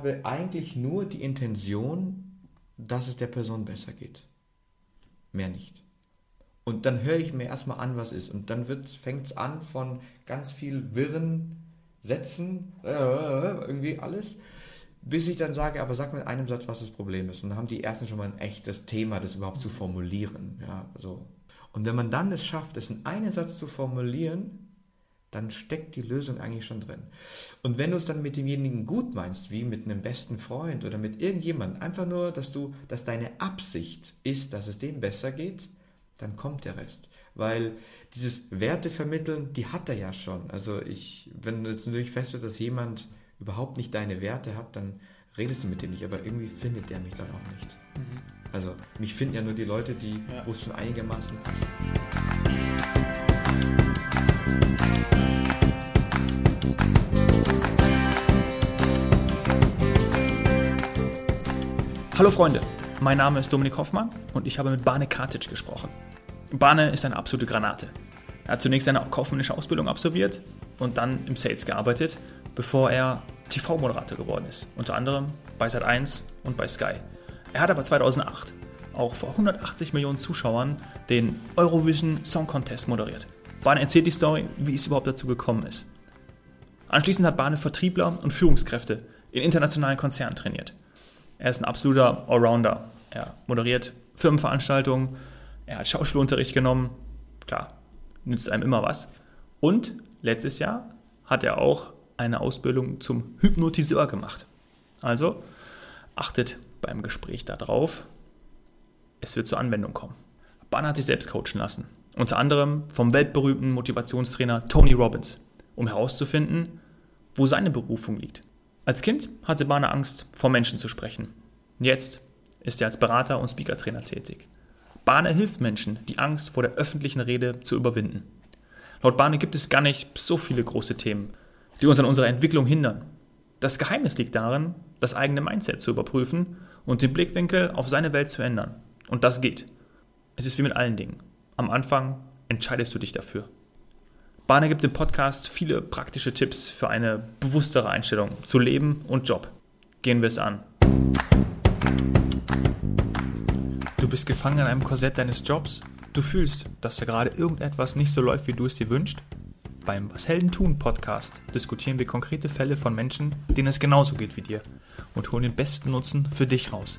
habe eigentlich nur die Intention, dass es der Person besser geht. Mehr nicht. Und dann höre ich mir erstmal an, was ist. Und dann fängt es an von ganz viel Wirren, Sätzen, äh, irgendwie alles, bis ich dann sage, aber sag mir in einem Satz, was das Problem ist. Und dann haben die ersten schon mal ein echtes Thema, das überhaupt zu formulieren. Ja, so. Und wenn man dann es schafft, es in einen Satz zu formulieren, dann steckt die Lösung eigentlich schon drin. Und wenn du es dann mit demjenigen gut meinst, wie mit einem besten Freund oder mit irgendjemandem, einfach nur, dass du, dass deine Absicht ist, dass es dem besser geht, dann kommt der Rest. Weil dieses Werte vermitteln, die hat er ja schon. Also ich, wenn du jetzt natürlich feststellst, dass jemand überhaupt nicht deine Werte hat, dann redest du mit dem nicht, aber irgendwie findet der mich dann auch nicht. Mhm. Also mich finden ja nur die Leute, die, ja. wo es schon einigermaßen passt. Hallo Freunde, mein Name ist Dominik Hoffmann und ich habe mit Bane Kartic gesprochen. Bane ist eine absolute Granate. Er hat zunächst eine kaufmännische Ausbildung absolviert und dann im Sales gearbeitet, bevor er TV-Moderator geworden ist. Unter anderem bei Sat1 und bei Sky. Er hat aber 2008 auch vor 180 Millionen Zuschauern den Eurovision Song Contest moderiert. Bane erzählt die Story, wie es überhaupt dazu gekommen ist. Anschließend hat Bane Vertriebler und Führungskräfte in internationalen Konzernen trainiert. Er ist ein absoluter Allrounder. Er moderiert Firmenveranstaltungen, er hat Schauspielunterricht genommen. Klar, nützt einem immer was. Und letztes Jahr hat er auch eine Ausbildung zum Hypnotiseur gemacht. Also achtet beim Gespräch darauf, es wird zur Anwendung kommen. Ban hat sich selbst coachen lassen. Unter anderem vom weltberühmten Motivationstrainer Tony Robbins, um herauszufinden, wo seine Berufung liegt. Als Kind hatte Bane Angst, vor Menschen zu sprechen. Jetzt ist er als Berater und Speaker-Trainer tätig. Bane hilft Menschen, die Angst vor der öffentlichen Rede zu überwinden. Laut Bane gibt es gar nicht so viele große Themen, die uns an unserer Entwicklung hindern. Das Geheimnis liegt darin, das eigene Mindset zu überprüfen und den Blickwinkel auf seine Welt zu ändern. Und das geht. Es ist wie mit allen Dingen. Am Anfang entscheidest du dich dafür. Bane gibt im Podcast viele praktische Tipps für eine bewusstere Einstellung zu Leben und Job. Gehen wir es an. Du bist gefangen in einem Korsett deines Jobs. Du fühlst, dass da gerade irgendetwas nicht so läuft, wie du es dir wünschst. Beim Was Helden tun Podcast diskutieren wir konkrete Fälle von Menschen, denen es genauso geht wie dir und holen den besten Nutzen für dich raus.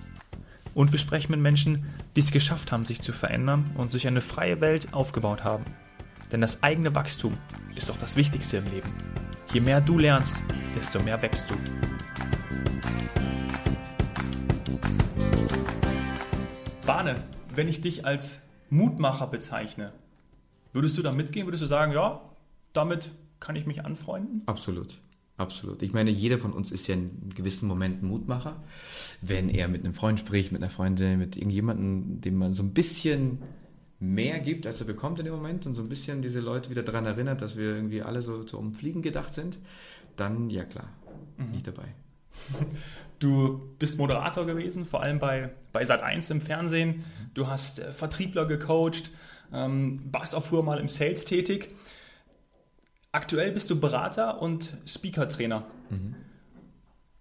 Und wir sprechen mit Menschen, die es geschafft haben, sich zu verändern und sich eine freie Welt aufgebaut haben. Denn das eigene Wachstum ist doch das Wichtigste im Leben. Je mehr du lernst, desto mehr wächst du. Bahne, wenn ich dich als Mutmacher bezeichne, würdest du da mitgehen? Würdest du sagen, ja, damit kann ich mich anfreunden? Absolut. Absolut. Ich meine, jeder von uns ist ja in gewissen Momenten Mutmacher. Wenn er mit einem Freund spricht, mit einer Freundin, mit irgendjemandem, dem man so ein bisschen mehr gibt, als er bekommt in dem Moment und so ein bisschen diese Leute wieder daran erinnert, dass wir irgendwie alle so, so um Fliegen gedacht sind, dann ja klar, mhm. nicht dabei. Du bist Moderator gewesen, vor allem bei, bei Sat1 im Fernsehen. Du hast äh, Vertriebler gecoacht, ähm, warst auch früher mal im Sales tätig. Aktuell bist du Berater und Speaker-Trainer. Mhm.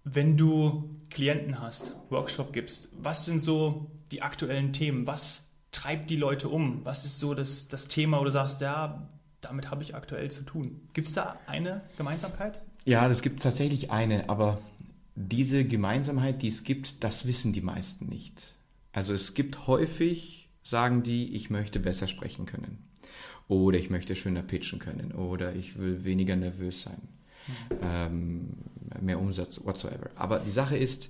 Wenn du Klienten hast, Workshop gibst, was sind so die aktuellen Themen? Was treibt die Leute um? Was ist so das, das Thema, wo du sagst, ja, damit habe ich aktuell zu tun? Gibt es da eine Gemeinsamkeit? Ja, das gibt tatsächlich eine, aber diese Gemeinsamkeit, die es gibt, das wissen die meisten nicht. Also es gibt häufig, sagen die, ich möchte besser sprechen können. Oder ich möchte schöner pitchen können. Oder ich will weniger nervös sein. Ähm, mehr Umsatz, whatsoever. Aber die Sache ist,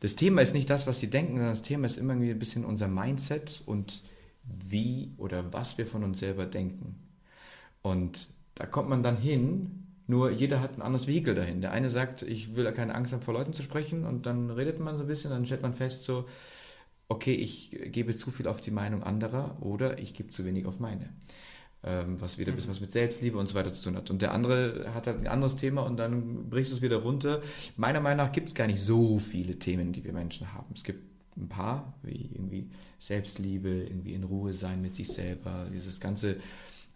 das Thema ist nicht das, was die denken, sondern das Thema ist immer ein bisschen unser Mindset und wie oder was wir von uns selber denken. Und da kommt man dann hin, nur jeder hat ein anderes Vehikel dahin. Der eine sagt, ich will keine Angst haben, vor Leuten zu sprechen und dann redet man so ein bisschen, dann stellt man fest so, okay, ich gebe zu viel auf die Meinung anderer oder ich gebe zu wenig auf meine. Ähm, was wieder ein bisschen was mit Selbstliebe und so weiter zu tun hat. Und der andere hat halt ein anderes Thema und dann bricht es wieder runter. Meiner Meinung nach gibt es gar nicht so viele Themen, die wir Menschen haben. Es gibt ein paar, wie irgendwie Selbstliebe, irgendwie in Ruhe sein mit sich selber, dieses ganze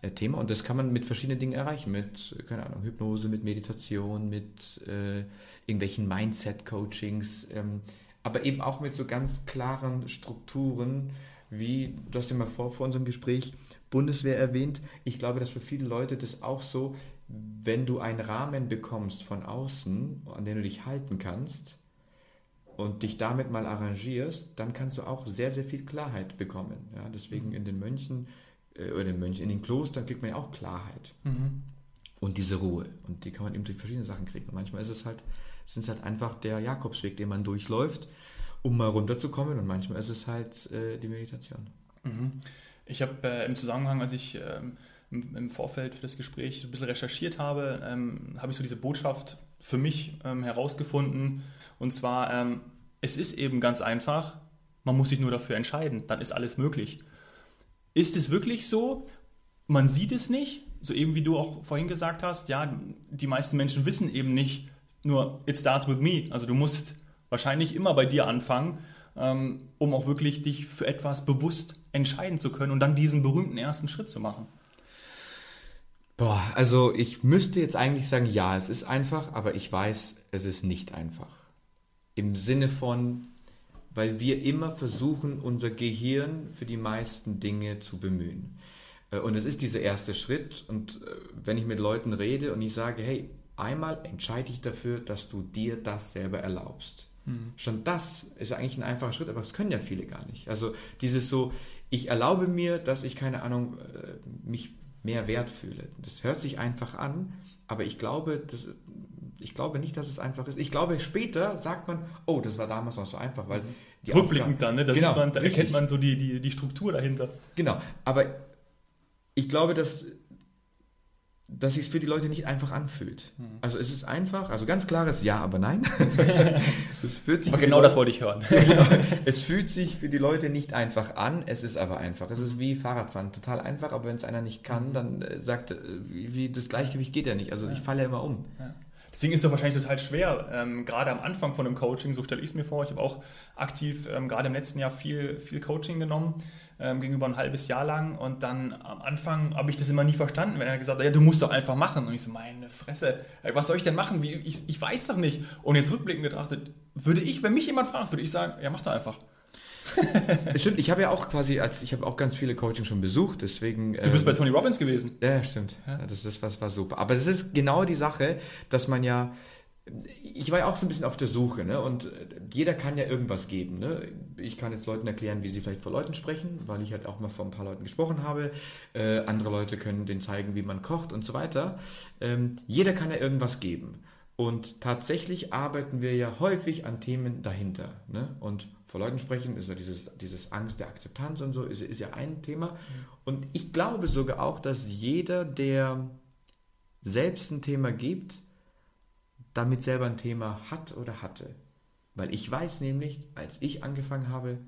äh, Thema und das kann man mit verschiedenen Dingen erreichen, mit, keine Ahnung, Hypnose, mit Meditation, mit äh, irgendwelchen Mindset-Coachings, ähm, aber eben auch mit so ganz klaren Strukturen, wie, du hast ja mal vor, vor unserem Gespräch Bundeswehr erwähnt. Ich glaube, dass für viele Leute das auch so, wenn du einen Rahmen bekommst von außen, an den du dich halten kannst und dich damit mal arrangierst, dann kannst du auch sehr, sehr viel Klarheit bekommen. Ja, deswegen in den Mönchen äh, oder den Mönchen, in den Klostern kriegt man ja auch Klarheit. Mhm. Und diese Ruhe. Und die kann man eben durch verschiedene Sachen kriegen. Und manchmal ist es halt, sind es halt einfach der Jakobsweg, den man durchläuft, um mal runterzukommen. Und manchmal ist es halt äh, die Meditation. Mhm. Ich habe äh, im Zusammenhang, als ich ähm, im, im, Vorfeld für das Gespräch ein bisschen recherchiert habe, ähm, habe ich so diese Botschaft für mich ähm, herausgefunden. Und zwar, ähm, es ist eben ganz einfach, man muss sich nur dafür entscheiden, dann ist alles möglich. Ist es wirklich so? Man sieht es nicht, so eben wie du auch vorhin gesagt hast, ja, die meisten Menschen wissen eben nicht nur, it starts with me. Also du musst wahrscheinlich immer bei dir anfangen, ähm, um auch wirklich dich für etwas bewusst entscheiden zu können und dann diesen berühmten ersten Schritt zu machen. Boah, also ich müsste jetzt eigentlich sagen, ja, es ist einfach, aber ich weiß, es ist nicht einfach. Im Sinne von, weil wir immer versuchen, unser Gehirn für die meisten Dinge zu bemühen. Äh, und es ist dieser erste Schritt. Und äh, wenn ich mit Leuten rede und ich sage, hey, einmal entscheide ich dafür, dass du dir das selber erlaubst. Mhm. Schon das ist eigentlich ein einfacher Schritt, aber das können ja viele gar nicht. Also dieses so, ich erlaube mir, dass ich keine Ahnung, äh, mich mehr wert fühle. Das hört sich einfach an, aber ich glaube, das, ich glaube nicht, dass es einfach ist. Ich glaube, später sagt man, oh, das war damals noch so einfach, weil die Rückblickend dann, ne? genau, man, da erkennt man so die, die, die Struktur dahinter. Genau, aber ich glaube, dass dass sich es für die Leute nicht einfach anfühlt. Mhm. Also es ist einfach, also ganz klares Ja, aber nein. es fühlt sich aber genau Leute, das wollte ich hören. genau, es fühlt sich für die Leute nicht einfach an, es ist aber einfach. Es ist wie Fahrradfahren, total einfach, aber wenn es einer nicht kann, dann äh, sagt, äh, wie, das Gleichgewicht geht ja nicht. Also ja. ich falle ja immer um. Ja. Deswegen ist es wahrscheinlich total schwer, ähm, gerade am Anfang von einem Coaching, so stelle ich es mir vor. Ich habe auch aktiv ähm, gerade im letzten Jahr viel, viel Coaching genommen, ähm, gegenüber ein halbes Jahr lang. Und dann am Anfang habe ich das immer nie verstanden, wenn er gesagt hat, ja, du musst doch einfach machen. Und ich so, meine Fresse, was soll ich denn machen? Wie, ich, ich weiß doch nicht. Und jetzt rückblickend betrachtet, würde ich, wenn mich jemand fragt, würde ich sagen, ja, mach doch einfach. stimmt, ich habe ja auch quasi, als ich habe auch ganz viele Coaching schon besucht, deswegen. Du bist ähm, bei Tony Robbins gewesen. Ja, stimmt. Ja. das, das was war super. Aber das ist genau die Sache, dass man ja. Ich war ja auch so ein bisschen auf der Suche, ne? Und jeder kann ja irgendwas geben, ne? Ich kann jetzt Leuten erklären, wie sie vielleicht vor Leuten sprechen, weil ich halt auch mal vor ein paar Leuten gesprochen habe. Äh, andere Leute können denen zeigen, wie man kocht und so weiter. Ähm, jeder kann ja irgendwas geben. Und tatsächlich arbeiten wir ja häufig an Themen dahinter. Ne? Und vor Leuten sprechen, ist ja dieses, dieses Angst der Akzeptanz und so, ist, ist ja ein Thema. Mhm. Und ich glaube sogar auch, dass jeder, der selbst ein Thema gibt, damit selber ein Thema hat oder hatte. Weil ich weiß nämlich, als ich angefangen habe,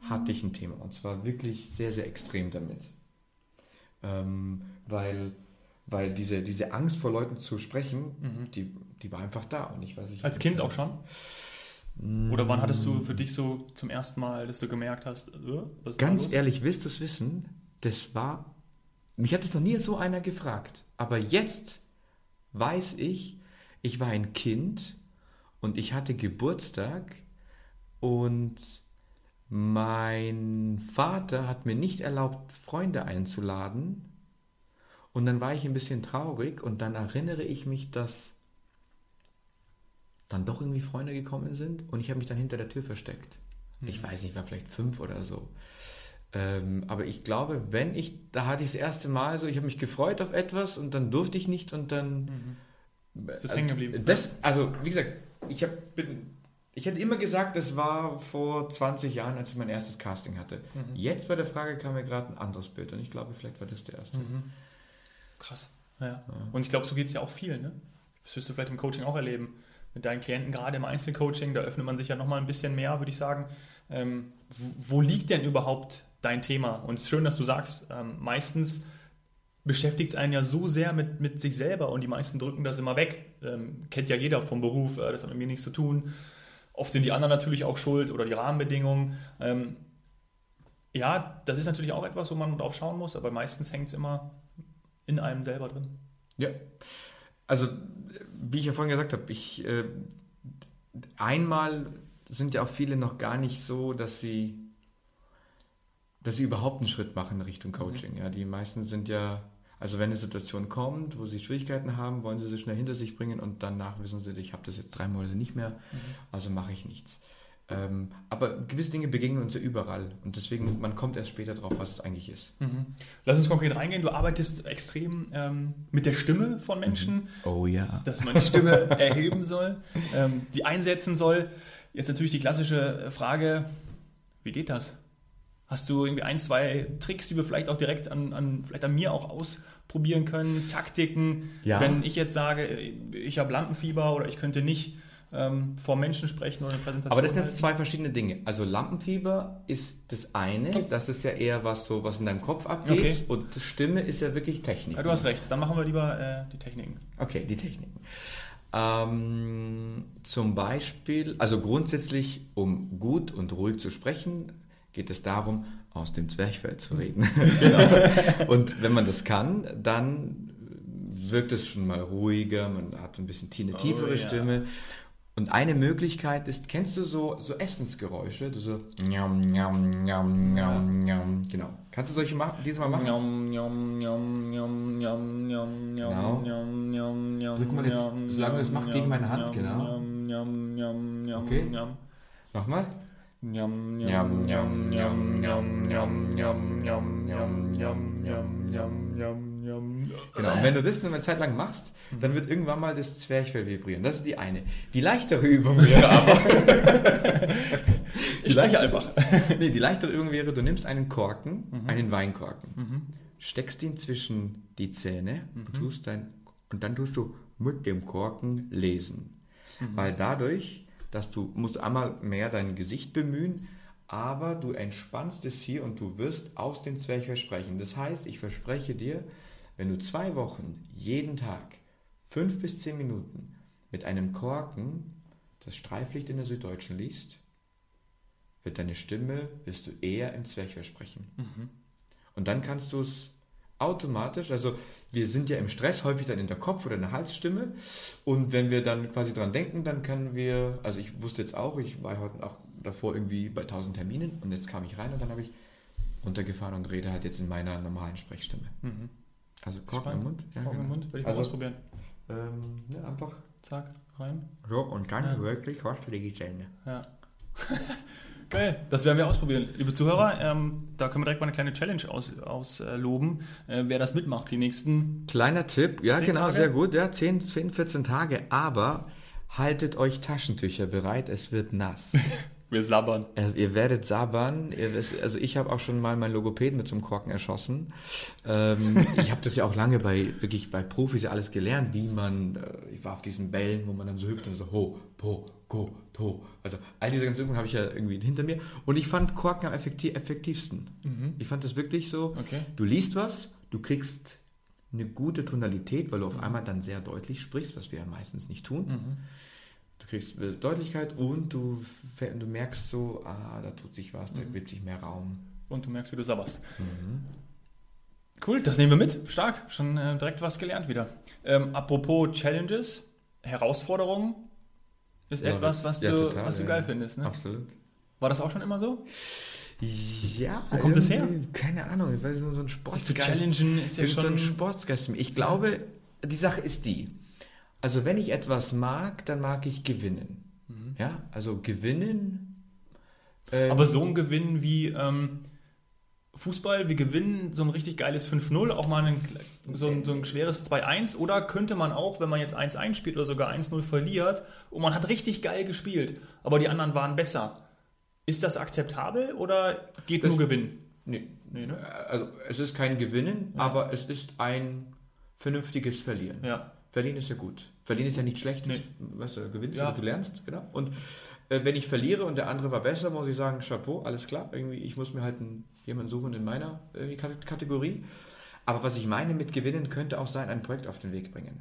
hatte ich ein Thema. Und zwar wirklich sehr, sehr extrem damit. Ähm, weil, weil diese, diese Angst vor Leuten zu sprechen, mhm. die, die war einfach da. Und ich weiß nicht, Als Kind auch schon? Oder wann hattest du für dich so zum ersten Mal, dass du gemerkt hast, äh, Ganz ehrlich, willst du es wissen? Das war, mich hat es noch nie so einer gefragt. Aber jetzt weiß ich, ich war ein Kind und ich hatte Geburtstag und mein Vater hat mir nicht erlaubt, Freunde einzuladen. Und dann war ich ein bisschen traurig und dann erinnere ich mich, dass dann doch irgendwie Freunde gekommen sind und ich habe mich dann hinter der Tür versteckt. Mhm. Ich weiß nicht, war vielleicht fünf oder so. Ähm, aber ich glaube, wenn ich, da hatte ich das erste Mal so, ich habe mich gefreut auf etwas und dann durfte ich nicht und dann. Mhm. Ist das hängen geblieben? Das, also, wie gesagt, ich habe ich hätte immer gesagt, das war vor 20 Jahren, als ich mein erstes Casting hatte. Mhm. Jetzt bei der Frage kam mir gerade ein anderes Bild und ich glaube, vielleicht war das der erste. Mhm. Krass. Ja. ja. Und ich glaube, so geht es ja auch vielen. Ne? Das wirst du vielleicht im Coaching auch erleben mit deinen Klienten, gerade im Einzelcoaching, da öffnet man sich ja nochmal ein bisschen mehr, würde ich sagen. Ähm, wo liegt denn überhaupt dein Thema? Und es ist schön, dass du sagst, ähm, meistens beschäftigt es einen ja so sehr mit, mit sich selber und die meisten drücken das immer weg. Ähm, kennt ja jeder vom Beruf, äh, das hat mit mir nichts zu tun. Oft sind die anderen natürlich auch schuld oder die Rahmenbedingungen. Ähm, ja, das ist natürlich auch etwas, wo man drauf schauen muss, aber meistens hängt es immer in einem selber drin. Ja. Also, wie ich ja vorhin gesagt habe, ich äh, einmal sind ja auch viele noch gar nicht so, dass sie dass sie überhaupt einen Schritt machen in Richtung Coaching. Mhm. Ja, die meisten sind ja, also wenn eine Situation kommt, wo sie Schwierigkeiten haben, wollen sie sie schnell hinter sich bringen und danach wissen sie, ich habe das jetzt drei Monate nicht mehr, mhm. also mache ich nichts. Ähm, aber gewisse Dinge begegnen uns ja überall und deswegen, man kommt erst später drauf, was es eigentlich ist. Mhm. Lass uns konkret reingehen. Du arbeitest extrem ähm, mit der Stimme von Menschen. Mhm. Oh ja. Dass man die Stimme erheben soll, ähm, die einsetzen soll. Jetzt natürlich die klassische Frage, wie geht das? Hast du irgendwie ein, zwei Tricks, die wir vielleicht auch direkt an, an, vielleicht an mir auch ausprobieren können? Taktiken, ja. wenn ich jetzt sage, ich habe Lampenfieber oder ich könnte nicht ähm, vor Menschen sprechen oder eine Präsentation. Aber das sind jetzt zwei verschiedene Dinge. Also Lampenfieber ist das eine, das ist ja eher was so, was in deinem Kopf abgeht. Okay. Und Stimme ist ja wirklich Technik. Ja, du hast recht. Dann machen wir lieber äh, die Techniken. Okay, die Techniken. Ähm, zum Beispiel, also grundsätzlich, um gut und ruhig zu sprechen, geht es darum, aus dem Zwerchfell zu reden. genau. Und wenn man das kann, dann wirkt es schon mal ruhiger, man hat ein bisschen eine tiefere oh, ja. Stimme. Und eine Möglichkeit ist, kennst du so, so Essensgeräusche? Du so njam, njam, njam, njam, njam. Genau. Kannst du solche machen, diese mal machen? Njam, njam, njam, njam, njam, njam, genau. njam, njam, njam, Drück mal jetzt, solange du das machst, gegen meine Hand, genau. Okay. Nochmal. Njam, njam, njam, njam, njam, njam, njam, njam, njam, njam, njam, njam, njam, njam. Genau, und wenn du das eine Zeit lang machst, dann wird irgendwann mal das Zwerchfell vibrieren. Das ist die eine. Die leichtere Übung wäre aber... ich spreche einfach. nee, die leichtere Übung wäre, du nimmst einen Korken, mhm. einen Weinkorken, mhm. steckst ihn zwischen die Zähne mhm. und, tust dein, und dann tust du mit dem Korken lesen. Mhm. Weil dadurch dass du musst einmal mehr dein Gesicht bemühen, aber du entspannst es hier und du wirst aus dem Zwerchfell sprechen. Das heißt, ich verspreche dir, wenn du zwei Wochen jeden Tag fünf bis zehn Minuten mit einem Korken das Streiflicht in der Süddeutschen liest, wird deine Stimme, wirst du eher im Zwerchfell sprechen. Mhm. Und dann kannst du es automatisch, also wir sind ja im Stress häufig dann in der Kopf- oder in der Halsstimme und wenn wir dann quasi dran denken, dann können wir, also ich wusste jetzt auch, ich war heute auch davor irgendwie bei 1000 Terminen und jetzt kam ich rein und dann habe ich runtergefahren und rede halt jetzt in meiner normalen Sprechstimme. Mhm. Also Korken im Mund. Ja, Korken genau. im Mund, will ich also, ausprobieren. Ähm, ja, einfach. Zack, rein. So, und dann ja. wirklich was für die Zähne. Ja. Geil, das werden wir ausprobieren. Liebe Zuhörer, ähm, da können wir direkt mal eine kleine Challenge ausloben, aus, äh, wer das mitmacht, die nächsten. Kleiner Tipp, ja, genau, Tage. sehr gut, ja, 10, 10, 14 Tage, aber haltet euch Taschentücher bereit, es wird nass. Wir sabbern. Also ihr werdet sabbern. also ich habe auch schon mal meinen Logopäden mit so einem Korken erschossen. Ähm, ich habe das ja auch lange bei wirklich bei Profis ja alles gelernt, wie man. Äh, ich war auf diesen Bällen, wo man dann so hüpft und so ho, po, go, to. Also all diese ganzen Übungen habe ich ja irgendwie hinter mir. Und ich fand Korken am effektiv, effektivsten. Mhm. Ich fand das wirklich so. Okay. Du liest was, du kriegst eine gute Tonalität, weil du auf mhm. einmal dann sehr deutlich sprichst, was wir ja meistens nicht tun. Mhm du kriegst Deutlichkeit und du, du merkst so, ah, da tut sich was, da mhm. wird sich mehr Raum. Und du merkst, wie du sabberst. Mhm. Cool, das nehmen wir mit. Stark, schon äh, direkt was gelernt wieder. Ähm, apropos Challenges, Herausforderungen, ist ja, etwas, was, ja, du, total, was du geil ja. findest. Ne? Absolut. War das auch schon immer so? Ja. Wo kommt das her? Keine Ahnung, weil so ein Sportgeist. Sich zu challengen ist ja schon... So ein Sportgeist. Ich glaube, die Sache ist die. Also wenn ich etwas mag, dann mag ich gewinnen. Mhm. Ja, also gewinnen. Ähm, Aber so ein Gewinn wie ähm, Fußball, wir gewinnen so ein richtig geiles 5-0, auch mal ein, so, ein, so ein schweres 2-1. Oder könnte man auch, wenn man jetzt 1-1 spielt oder sogar 1-0 verliert und man hat richtig geil gespielt, aber die anderen waren besser. Ist das akzeptabel oder geht nur Gewinnen? Nee, nee ne? Also es ist kein Gewinnen, ja. aber es ist ein vernünftiges Verlieren. Ja. Verlieren ist ja gut. Verlieren ist ja nicht schlecht. Nee. Weißt du, gewinnst ja. du lernst, genau. Und äh, wenn ich verliere und der andere war besser, muss ich sagen, Chapeau, alles klar. Irgendwie, ich muss mir halt einen, jemanden suchen in meiner äh, Kategorie. Aber was ich meine mit gewinnen, könnte auch sein, ein Projekt auf den Weg bringen.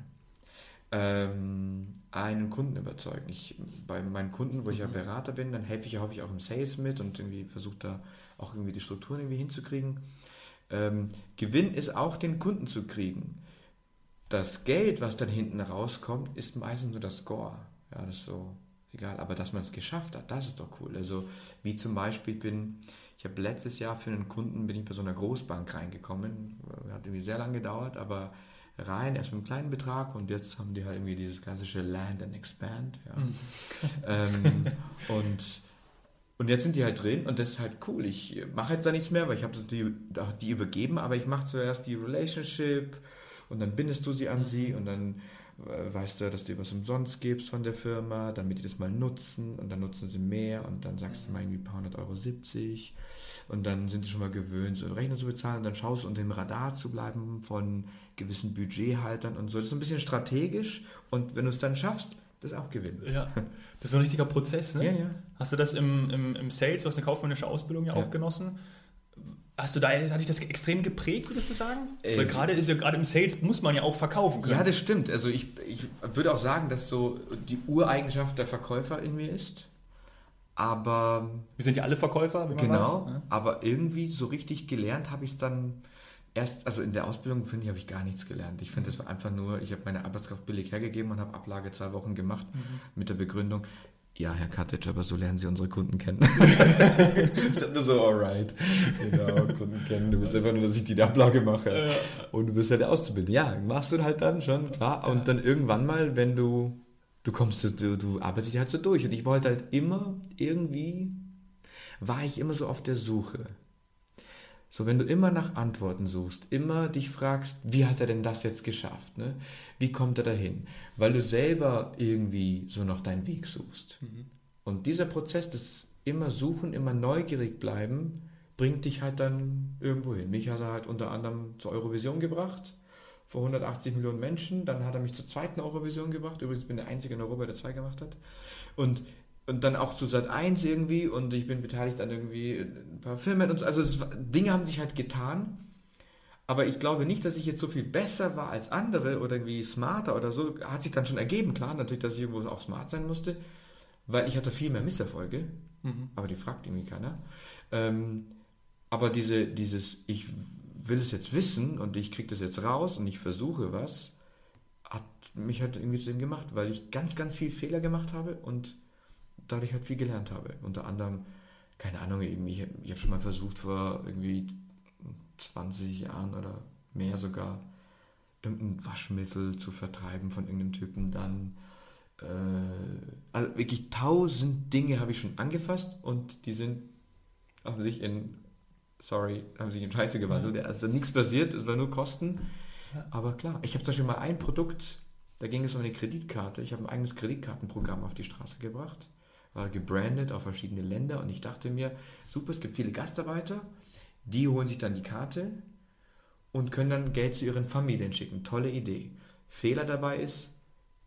Ähm, einen Kunden überzeugen. Ich, bei meinen Kunden, wo ich ja mhm. Berater bin, dann helfe ich ja häufig auch im Sales mit und irgendwie versuche da auch irgendwie die Strukturen irgendwie hinzukriegen. Ähm, Gewinn ist auch den Kunden zu kriegen. Das Geld, was dann hinten rauskommt, ist meistens nur das Score. Ja, das ist so egal. Aber dass man es geschafft hat, das ist doch cool. Also wie zum Beispiel bin ich habe letztes Jahr für einen Kunden bin ich bei so einer Großbank reingekommen. Hat irgendwie sehr lange gedauert, aber rein, erst mit einem kleinen Betrag und jetzt haben die halt irgendwie dieses klassische Land and Expand. Ja. Mhm. ähm, und, und jetzt sind die halt drin und das ist halt cool. Ich mache jetzt da nichts mehr, weil ich habe die, die übergeben, aber ich mache zuerst die Relationship und dann bindest du sie an sie und dann äh, weißt du, dass du was umsonst gibst von der Firma, damit die das mal nutzen und dann nutzen sie mehr und dann sagst du mal irgendwie ein paar hundert Euro 70 und dann sind sie schon mal gewöhnt, so eine Rechnung zu bezahlen und dann schaust du unter dem Radar zu bleiben von gewissen Budgethaltern und so. Das ist ein bisschen strategisch und wenn du es dann schaffst, das ist auch gewinnen. Ja, das ist ein richtiger Prozess, ne? Ja, ja. Hast du das im, im, im Sales, du hast eine kaufmännische Ausbildung ja, ja. auch genossen? Hast du da, hat dich das extrem geprägt, würdest du sagen? Äh, Weil gerade ist ja gerade im Sales muss man ja auch verkaufen können. Ja, das stimmt. Also ich, ich würde auch sagen, dass so die Ureigenschaft der Verkäufer in mir ist. Aber. Wir sind ja alle Verkäufer, wie man Genau. Weiß, ne? Aber irgendwie so richtig gelernt habe ich es dann erst, also in der Ausbildung, finde ich, habe ich gar nichts gelernt. Ich finde, es war einfach nur, ich habe meine Arbeitskraft billig hergegeben und habe Ablage zwei Wochen gemacht mhm. mit der Begründung, ja, Herr Katic, aber so lernen Sie unsere Kunden kennen. ich dachte nur so, alright. Genau, Kunden kennen. Du bist einfach nur, dass ich die Ablage mache. Ja. Und du bist ja der Auszubildende. Ja, machst du halt dann schon, klar. Ja. Und dann irgendwann mal, wenn du, du kommst, du, du arbeitest dich halt so durch. Und ich wollte halt immer, irgendwie, war ich immer so auf der Suche. So, wenn du immer nach Antworten suchst, immer dich fragst, wie hat er denn das jetzt geschafft? Ne? Wie kommt er dahin? Weil du selber irgendwie so noch deinen Weg suchst. Mhm. Und dieser Prozess des immer suchen, immer neugierig bleiben, bringt dich halt dann irgendwo hin. Mich hat er halt unter anderem zur Eurovision gebracht, vor 180 Millionen Menschen. Dann hat er mich zur zweiten Eurovision gebracht. Übrigens bin ich der Einzige in Europa, der zwei gemacht hat. Und und dann auch zu Sat 1 irgendwie und ich bin beteiligt an irgendwie ein paar Filmen und so. Also es, Dinge haben sich halt getan. Aber ich glaube nicht, dass ich jetzt so viel besser war als andere oder irgendwie smarter oder so. Hat sich dann schon ergeben, klar, natürlich, dass ich irgendwo auch smart sein musste, weil ich hatte viel mehr Misserfolge. Mhm. Aber die fragt irgendwie keiner. Ähm, aber diese, dieses, ich will es jetzt wissen und ich kriege das jetzt raus und ich versuche was, hat mich halt irgendwie zu dem gemacht, weil ich ganz, ganz viel Fehler gemacht habe und dadurch halt viel gelernt habe. Unter anderem, keine Ahnung, ich, ich habe schon mal versucht vor irgendwie 20 Jahren oder mehr sogar irgendein Waschmittel zu vertreiben von irgendeinem Typen, dann äh, also wirklich tausend Dinge habe ich schon angefasst und die sind haben sich in sorry, haben sich in Scheiße gewandelt. Ja. Also nichts passiert, es war nur Kosten. Ja. Aber klar, ich habe zum Beispiel mal ein Produkt, da ging es um eine Kreditkarte. Ich habe ein eigenes Kreditkartenprogramm auf die Straße gebracht war gebrandet auf verschiedene Länder und ich dachte mir, super, es gibt viele Gastarbeiter, die holen sich dann die Karte und können dann Geld zu ihren Familien schicken. Tolle Idee. Fehler dabei ist,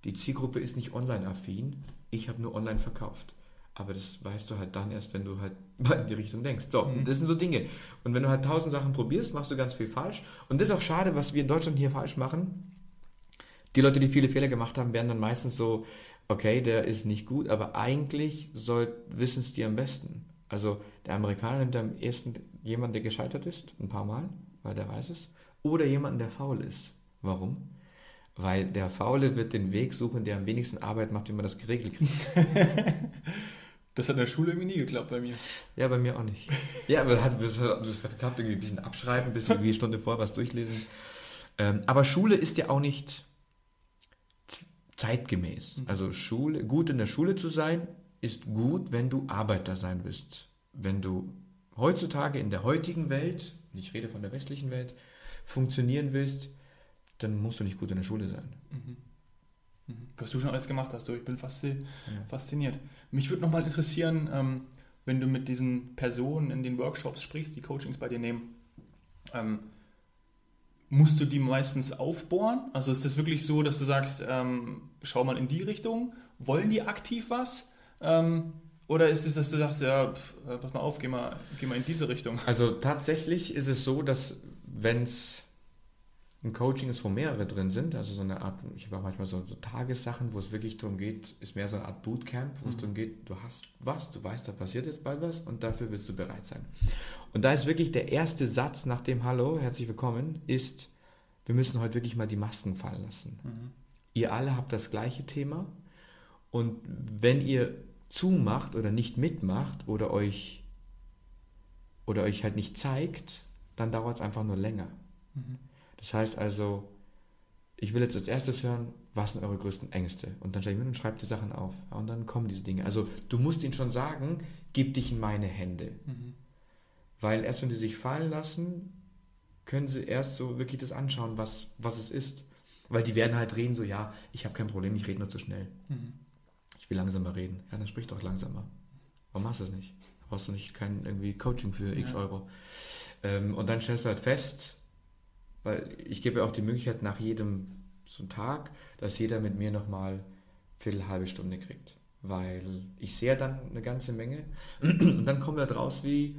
die Zielgruppe ist nicht online-affin, ich habe nur online verkauft. Aber das weißt du halt dann erst, wenn du halt in die Richtung denkst. So, mhm. das sind so Dinge. Und wenn du halt tausend Sachen probierst, machst du ganz viel falsch. Und das ist auch schade, was wir in Deutschland hier falsch machen. Die Leute, die viele Fehler gemacht haben, werden dann meistens so okay, der ist nicht gut, aber eigentlich wissen es die am besten. Also der Amerikaner nimmt am ersten jemanden, der gescheitert ist, ein paar Mal, weil der weiß es, oder jemanden, der faul ist. Warum? Weil der Faule wird den Weg suchen, der am wenigsten Arbeit macht, wie man das geregelt kriegt. Das hat in der Schule irgendwie nie geklappt bei mir. Ja, bei mir auch nicht. Ja, aber das hat, das hat geklappt, irgendwie ein bisschen abschreiben, ein bisschen eine Stunde vor was durchlesen. Ähm, aber Schule ist ja auch nicht zeitgemäß. Mhm. Also Schule, gut in der Schule zu sein, ist gut, wenn du Arbeiter sein willst. Wenn du heutzutage in der heutigen Welt, ich rede von der westlichen Welt, funktionieren willst, dann musst du nicht gut in der Schule sein. Mhm. Mhm. Was du schon alles gemacht hast, du, ich bin fasziniert. Ja. Mich würde nochmal interessieren, ähm, wenn du mit diesen Personen in den Workshops sprichst, die Coachings bei dir nehmen, ähm, musst du die meistens aufbohren? Also ist das wirklich so, dass du sagst, ähm, schau mal in die Richtung? Wollen die aktiv was? Ähm, oder ist es, dass du sagst, ja, pff, äh, pass mal auf, geh mal, geh mal in diese Richtung? Also tatsächlich ist es so, dass wenn es ein Coaching ist, wo mehrere drin sind, also so eine Art, ich habe auch manchmal so, so Tagessachen, wo es wirklich darum geht, ist mehr so eine Art Bootcamp, wo es darum geht, du hast was, du weißt, da passiert jetzt bald was und dafür willst du bereit sein. Und da ist wirklich der erste Satz nach dem Hallo, herzlich willkommen, ist, wir müssen heute wirklich mal die Masken fallen lassen. Ihr alle habt das gleiche Thema und wenn ihr zumacht oder nicht mitmacht oder euch oder euch halt nicht zeigt, dann dauert es einfach nur länger. Das heißt also, ich will jetzt als erstes hören, was sind eure größten Ängste? Und dann stelle ich mir und schreibe die Sachen auf. Und dann kommen diese Dinge. Also du musst ihnen schon sagen, gib dich in meine Hände. Weil erst wenn die sich fallen lassen, können sie erst so wirklich das anschauen, was, was es ist. Weil die werden halt reden so, ja, ich habe kein Problem, ich rede nur zu schnell. Ich will langsamer reden. Ja, dann sprich doch langsamer. Warum machst du es nicht? Brauchst du nicht kein irgendwie Coaching für x Ja. Euro. Ähm, und dann stellst du halt fest, weil ich gebe auch die Möglichkeit nach jedem so Tag, dass jeder mit mir nochmal viertel halbe Stunde kriegt. Weil ich sehe dann eine ganze Menge und dann kommt da draus wie,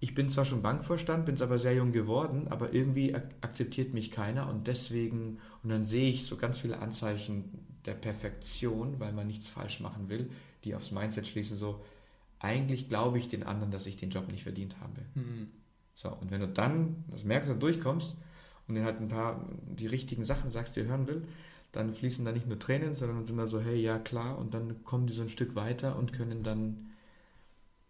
ich bin zwar schon Bankvorstand, bin aber sehr jung geworden, aber irgendwie ak akzeptiert mich keiner und deswegen, und dann sehe ich so ganz viele Anzeichen der Perfektion, weil man nichts falsch machen will, die aufs Mindset schließen, so, eigentlich glaube ich den anderen, dass ich den Job nicht verdient habe. So, und wenn du dann das merkst und durchkommst und dir halt ein paar die richtigen Sachen sagst, die er hören will, dann fließen da nicht nur Tränen, sondern sind da so, hey, ja klar, und dann kommen die so ein Stück weiter und können dann,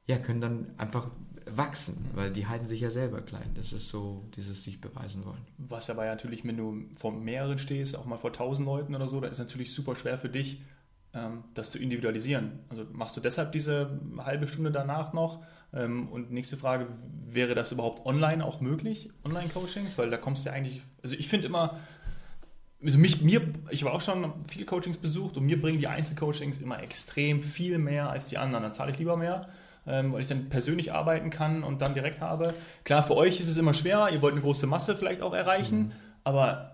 ja, können dann einfach wachsen, weil die halten sich ja selber klein. Das ist so dieses sich beweisen wollen. Was aber natürlich, wenn du vor mehreren stehst, auch mal vor tausend Leuten oder so, da ist natürlich super schwer für dich, ähm, das zu individualisieren. Also machst du deshalb diese halbe Stunde danach noch? Ähm, und nächste Frage, wäre das überhaupt online auch möglich, Online-Coachings? Weil da kommst du ja eigentlich, also ich finde immer, also mich, mir, ich habe auch schon viele Coachings besucht und mir bringen die Einzelcoachings immer extrem viel mehr als die anderen. Dann zahle ich lieber mehr, ähm, weil ich dann persönlich arbeiten kann und dann direkt habe. Klar, für euch ist es immer schwerer, ihr wollt eine große Masse vielleicht auch erreichen, aber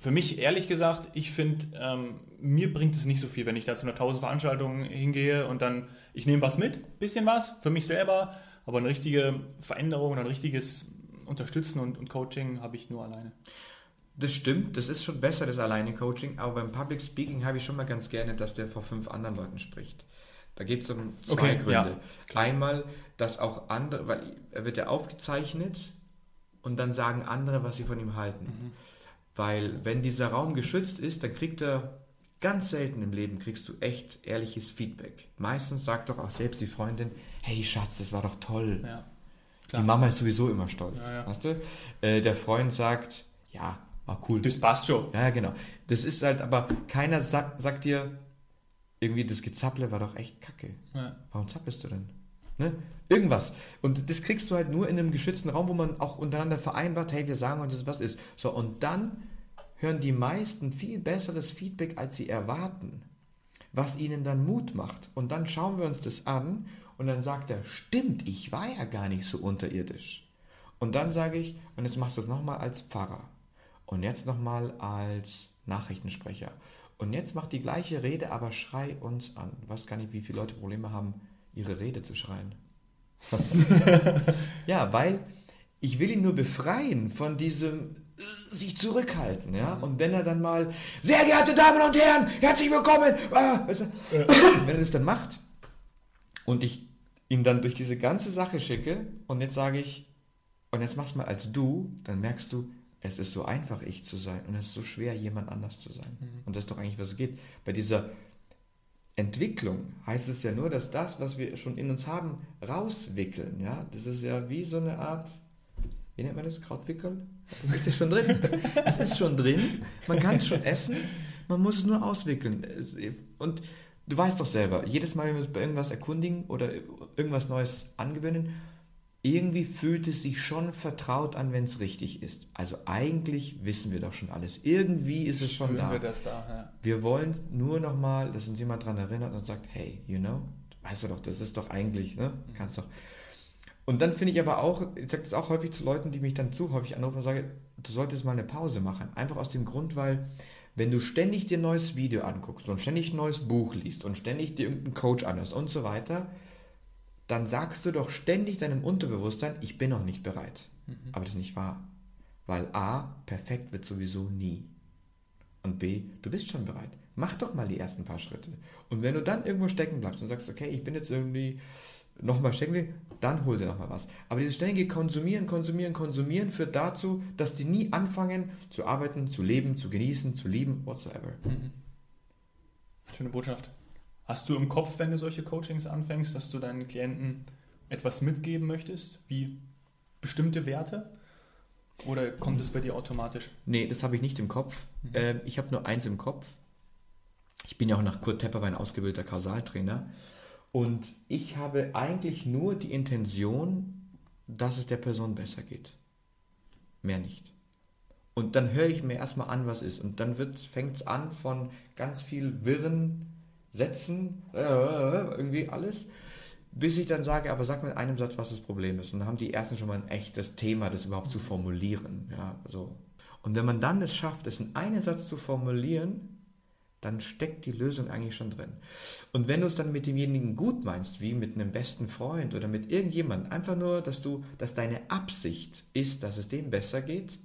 für mich ehrlich gesagt, ich finde, ähm, mir bringt es nicht so viel, wenn ich da zu einer 1000 Veranstaltung hingehe und dann, ich nehme was mit, bisschen was für mich selber, aber eine richtige Veränderung und ein richtiges Unterstützen und, und Coaching habe ich nur alleine. Das stimmt, das ist schon besser, das alleine Coaching, aber beim Public Speaking habe ich schon mal ganz gerne, dass der vor fünf anderen Leuten spricht. Da geht es um zwei Okay, Gründe. ja, Einmal, dass auch andere, weil er wird ja aufgezeichnet und dann sagen andere, was sie von ihm halten. Mhm. Weil wenn dieser Raum geschützt ist, dann kriegt er ganz selten im Leben kriegst du echt ehrliches Feedback. Meistens sagt doch auch selbst die Freundin, hey Schatz, das war doch toll. Ja, Die Mama ist sowieso immer stolz. Ja, ja. Weißt du? Äh, der Freund sagt, ja, war cool. das passt schon. Ja, genau. Das ist halt, aber keiner sagt, sagt dir, irgendwie das Gezapple war doch echt kacke. Warum zappelst du denn? Ne? Irgendwas. Und das kriegst du halt nur in einem geschützten Raum, wo man auch untereinander vereinbart, hey, wir sagen uns, was ist. So, und dann hören die meisten viel besseres Feedback, als sie erwarten, was ihnen dann Mut macht. Und dann schauen wir uns das an und dann sagt er, stimmt, ich war ja gar nicht so unterirdisch. Und dann sage ich, und jetzt machst du das nochmal als Pfarrer. Und jetzt nochmal als Nachrichtensprecher. Und jetzt mach die gleiche Rede, aber schrei uns an. Ich weiß gar nicht, wie viele Leute Probleme haben, ihre Rede zu schreien. ja, weil ich will ihn nur befreien von diesem sich zurückhalten, ja. Und wenn er dann mal, sehr geehrte Damen und Herren, herzlich willkommen, ah, weißt du, wenn er das dann macht und ich ihn dann durch diese ganze Sache schicke und jetzt sage ich, und jetzt mach's mal als du, dann merkst du, es ist so einfach, ich zu sein und es ist so schwer, jemand anders zu sein. Und das ist doch eigentlich, was es geht. Bei dieser Entwicklung heißt es ja nur, dass das, was wir schon in uns haben, rauswickeln. Ja, das ist ja wie so eine Art, wie nennt man das? Krautwickeln? Das ist ja schon drin. Es ist schon drin. Man kann es schon essen. Man muss es nur auswickeln. Und du weißt doch selber, jedes Mal, wenn wir uns bei irgendwas erkundigen oder irgendwas Neues angewöhnen, irgendwie fühlt es sich schon vertraut an, wenn es richtig ist. Also eigentlich wissen wir doch schon alles. Irgendwie ist es schon Spüren da. wir das da, ja. Wir wollen nur nochmal, dass uns jemand daran erinnert und sagt, hey, you know, weißt du doch, das ist doch eigentlich, ne? Kannst doch. Und dann finde ich aber auch, ich sage das auch häufig zu Leuten, die mich dann zu häufig anrufen und sage, du solltest mal eine Pause machen. Einfach aus dem Grund, weil wenn du ständig dir ein neues Video anguckst und ständig ein neues Buch liest und ständig dir irgendeinen Coach anhörst und so weiter, dann sagst du doch ständig deinem Unterbewusstsein, ich bin noch nicht bereit. Aber das ist nicht wahr. Weil A, perfekt wird sowieso nie. Und B, du bist schon bereit. Mach doch mal die ersten paar Schritte. Und wenn du dann irgendwo stecken bleibst und sagst, okay, ich bin jetzt irgendwie nochmal stecken, dann hol dir nochmal was. Aber dieses ständige Konsumieren, Konsumieren, Konsumieren führt dazu, dass die nie anfangen zu arbeiten, zu leben, zu genießen, zu lieben, whatsoever. Mhm. Schöne Botschaft. Hast du im Kopf, wenn du solche Coachings anfängst, dass du deinen Klienten etwas mitgeben möchtest, wie bestimmte Werte? Oder kommt es bei dir automatisch? Nee, das habe ich nicht im Kopf. Mhm. Ähm, ich habe nur eins im Kopf. Ich bin ja auch nach Kurt Tepperwein ausgebildeter Kausaltrainer. Und ich habe eigentlich nur die Intention, dass es der Person besser geht. Mehr nicht. Und dann höre ich mir erstmal an, was ist. Und dann fängt es an von ganz viel Wirren, Sätzen, äh, irgendwie alles, bis ich dann sage, aber sag mir in einem Satz, was das Problem ist. Und dann haben die ersten schon mal ein echtes Thema, das überhaupt zu formulieren. Ja, so. Und wenn man dann es schafft, es in einen Satz zu formulieren, dann steckt die Lösung eigentlich schon drin. Und wenn du es dann mit demjenigen gut meinst, wie mit einem besten Freund oder mit irgendjemandem, einfach nur, dass du, dass deine Absicht ist, dass es dem besser geht,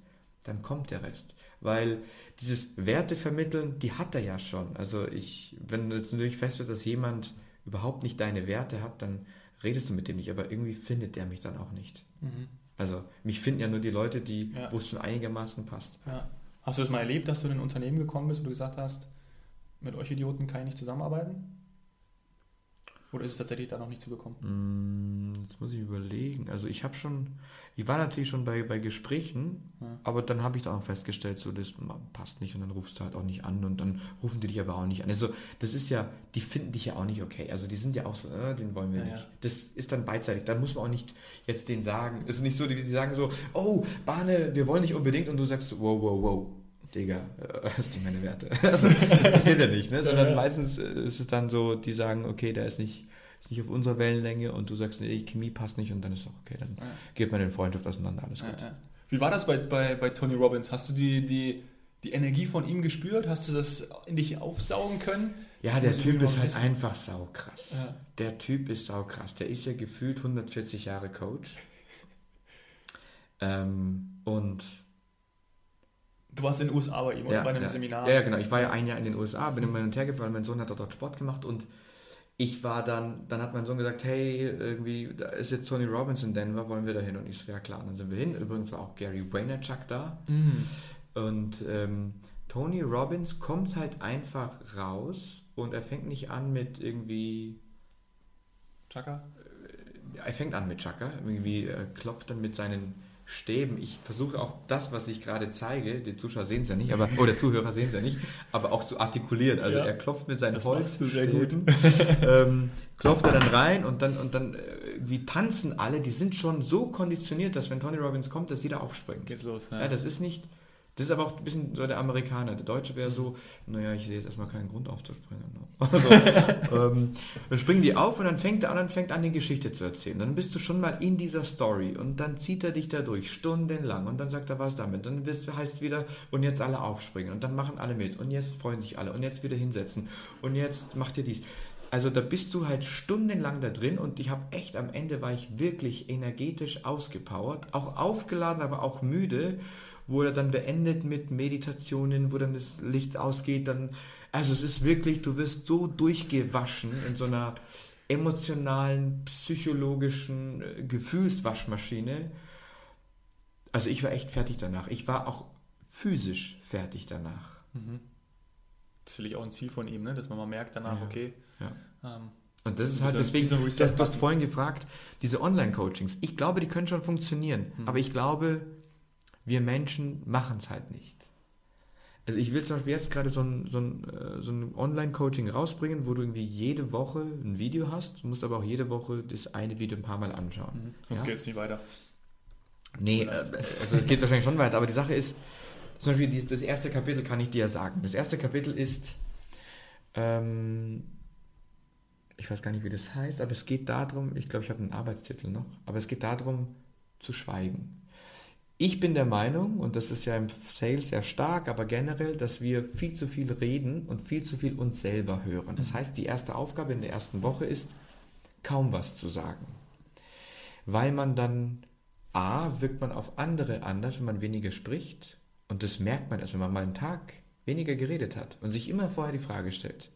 dann kommt der Rest. Weil dieses Werte vermitteln, die hat er ja schon. Also ich, wenn du jetzt natürlich feststellst, dass jemand überhaupt nicht deine Werte hat, dann redest du mit dem nicht, aber irgendwie findet der mich dann auch nicht. Mhm. Also mich finden ja nur die Leute, die, ja. wo es schon einigermaßen passt. Ja. Hast du das mal erlebt, dass du in ein Unternehmen gekommen bist, wo du gesagt hast, mit euch Idioten kann ich nicht zusammenarbeiten? Oder ist es tatsächlich da noch nicht zugekommen? Mm, jetzt muss ich überlegen. Also ich habe schon, ich war natürlich schon bei, bei Gesprächen, ja. aber dann habe ich auch festgestellt, so das passt nicht und dann rufst du halt auch nicht an und dann rufen die dich aber auch nicht an. Also das ist ja, die finden dich ja auch nicht okay. Also die sind ja auch so, äh, den wollen wir ja, nicht. Ja. Das ist dann beidseitig. Da muss man auch nicht jetzt den sagen. Es ist nicht so, die, die sagen so, oh, Bahne, wir wollen nicht unbedingt und du sagst wow, wow, wow Digga, das sind meine Werte. Also, das passiert ja nicht, ne? sondern ja, ja. meistens äh, ist es dann so, die sagen, okay, der ist nicht, ist nicht auf unserer Wellenlänge und du sagst, nee, Chemie passt nicht und dann ist es auch okay, dann ja. geht man in Freundschaft auseinander, alles gut. Wie war das bei, bei, bei Tony Robbins? Hast du die, die, die Energie von ihm gespürt? Hast du das in dich aufsaugen können? Ja, der Typ ist halt wissen. einfach saukrass. Ja. Der Typ ist saukrass. Der ist ja gefühlt 140 Jahre Coach. Ähm, und Du warst in den USA bei ihm, oder ja, bei einem ja. Seminar? Ja, genau. Ich war ja ein Jahr in den USA, bin immer hin und her gefahren, mein Sohn hat dort Sport gemacht und ich war dann, dann hat mein Sohn gesagt, hey, irgendwie, da ist jetzt Tony Robbins in Denver, wollen wir da hin? Und ich so, ja klar, dann sind wir hin. Übrigens war auch Gary Vaynerchuk da. Mhm. Und ähm, Tony Robbins kommt halt einfach raus und er fängt nicht an mit irgendwie... Chaka? Er fängt an mit Chaka, irgendwie äh, klopft dann mit seinen Stäben. Ich versuche auch das, was ich gerade zeige, die Zuschauer sehen es ja nicht, aber oder Zuhörer sehen es ja nicht, aber auch zu artikulieren. Also ja, er klopft mit seinen Holzstäben, ähm, klopft er dann rein und dann und dann äh, wie tanzen alle. Die sind schon so konditioniert, dass wenn Tony Robbins kommt, dass jeder aufspringt. Geht's los. Ja. ja das ist nicht das ist aber auch ein bisschen so der Amerikaner. Der Deutsche wäre so, naja, ich sehe jetzt erstmal keinen Grund aufzuspringen. Also, ähm, dann springen die auf und dann fängt er an und fängt an, die Geschichte zu erzählen. Dann bist du schon mal in dieser Story und dann zieht er dich da durch, stundenlang. Und dann sagt er, was damit? Dann heißt es wieder, und jetzt alle aufspringen. Und dann machen alle mit. Und jetzt freuen sich alle. Und jetzt wieder hinsetzen. Und jetzt macht ihr dies. Also da bist du halt stundenlang da drin und ich habe echt am Ende war ich wirklich energetisch ausgepowert, auch aufgeladen, aber auch müde wo er dann beendet mit Meditationen, wo dann das Licht ausgeht, dann, also es ist wirklich, du wirst so durchgewaschen in so einer emotionalen, psychologischen äh, Gefühlswaschmaschine. Also ich war echt fertig danach. Ich war auch physisch fertig danach. Mhm. Das ist natürlich auch ein Ziel von ihm, ne? dass man mal merkt danach, ja. okay. Ja. Ähm, und das ist halt deswegen, so du hast vorhin gefragt, diese Online-Coachings, ich glaube, die können schon funktionieren, mhm. aber ich glaube, wir Menschen machen es halt nicht. Also ich will zum Beispiel jetzt gerade so ein, so ein, äh, so ein Online-Coaching rausbringen, wo du irgendwie jede Woche ein Video hast. Du musst aber auch jede Woche das eine Video ein paar Mal anschauen. Mhm. Sonst ja? geht es nicht weiter. Nee, äh, also es geht wahrscheinlich schon weiter, aber die Sache ist, zum Beispiel das erste Kapitel kann ich dir ja sagen. Das erste Kapitel ist, ähm, ich weiß gar nicht, wie das heißt, aber es geht darum, ich glaube, ich habe einen Arbeitstitel noch, aber es geht darum, zu schweigen. Ich bin der Meinung, und das ist ja im Sales sehr stark, aber generell, dass wir viel zu viel reden und viel zu viel uns selber hören. Das mhm. heißt, die erste Aufgabe in der ersten Woche ist, kaum was zu sagen. Weil man dann A, wirkt man auf andere anders, wenn man weniger spricht. Und das merkt man erst, wenn man mal einen Tag weniger geredet hat und sich immer vorher die Frage stellt,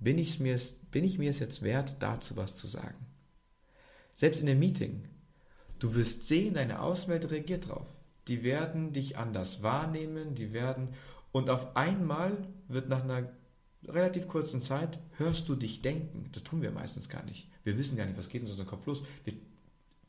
bin, ich's mir, bin ich mir es jetzt wert, dazu was zu sagen? Selbst in einem Meeting. Du wirst sehen, deine Außenwelt reagiert drauf. Die werden dich anders wahrnehmen, die werden, und auf einmal wird nach einer relativ kurzen Zeit, hörst du dich denken. Das tun wir meistens gar nicht. Wir wissen gar nicht, was geht in unserem Kopf los. Wir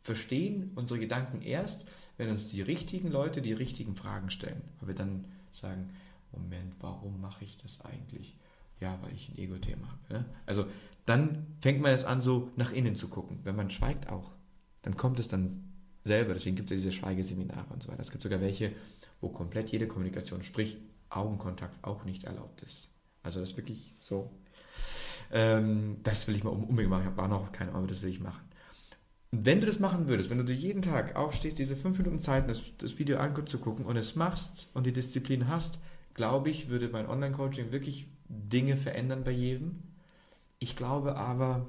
verstehen unsere Gedanken erst, wenn uns die richtigen Leute die richtigen Fragen stellen. Weil wir dann sagen, Moment, warum mache ich das eigentlich? Ja, weil ich ein Ego-Thema habe. Ne? Also dann fängt man jetzt an, so nach innen zu gucken. Wenn man schweigt auch, dann kommt es dann selber. Deswegen gibt es ja diese Schweigeseminare und so weiter. Es gibt sogar welche, wo komplett jede Kommunikation, sprich Augenkontakt, auch nicht erlaubt ist. Also das ist wirklich so. Ähm, das will ich mal unbedingt machen. Ich habe auch noch keine Ahnung, das will ich machen. Und wenn du das machen würdest, wenn du jeden Tag aufstehst, diese fünf Minuten Zeit, das, das Video anzugucken und es machst und die Disziplin hast, glaube ich, würde mein Online-Coaching wirklich Dinge verändern bei jedem. Ich glaube aber,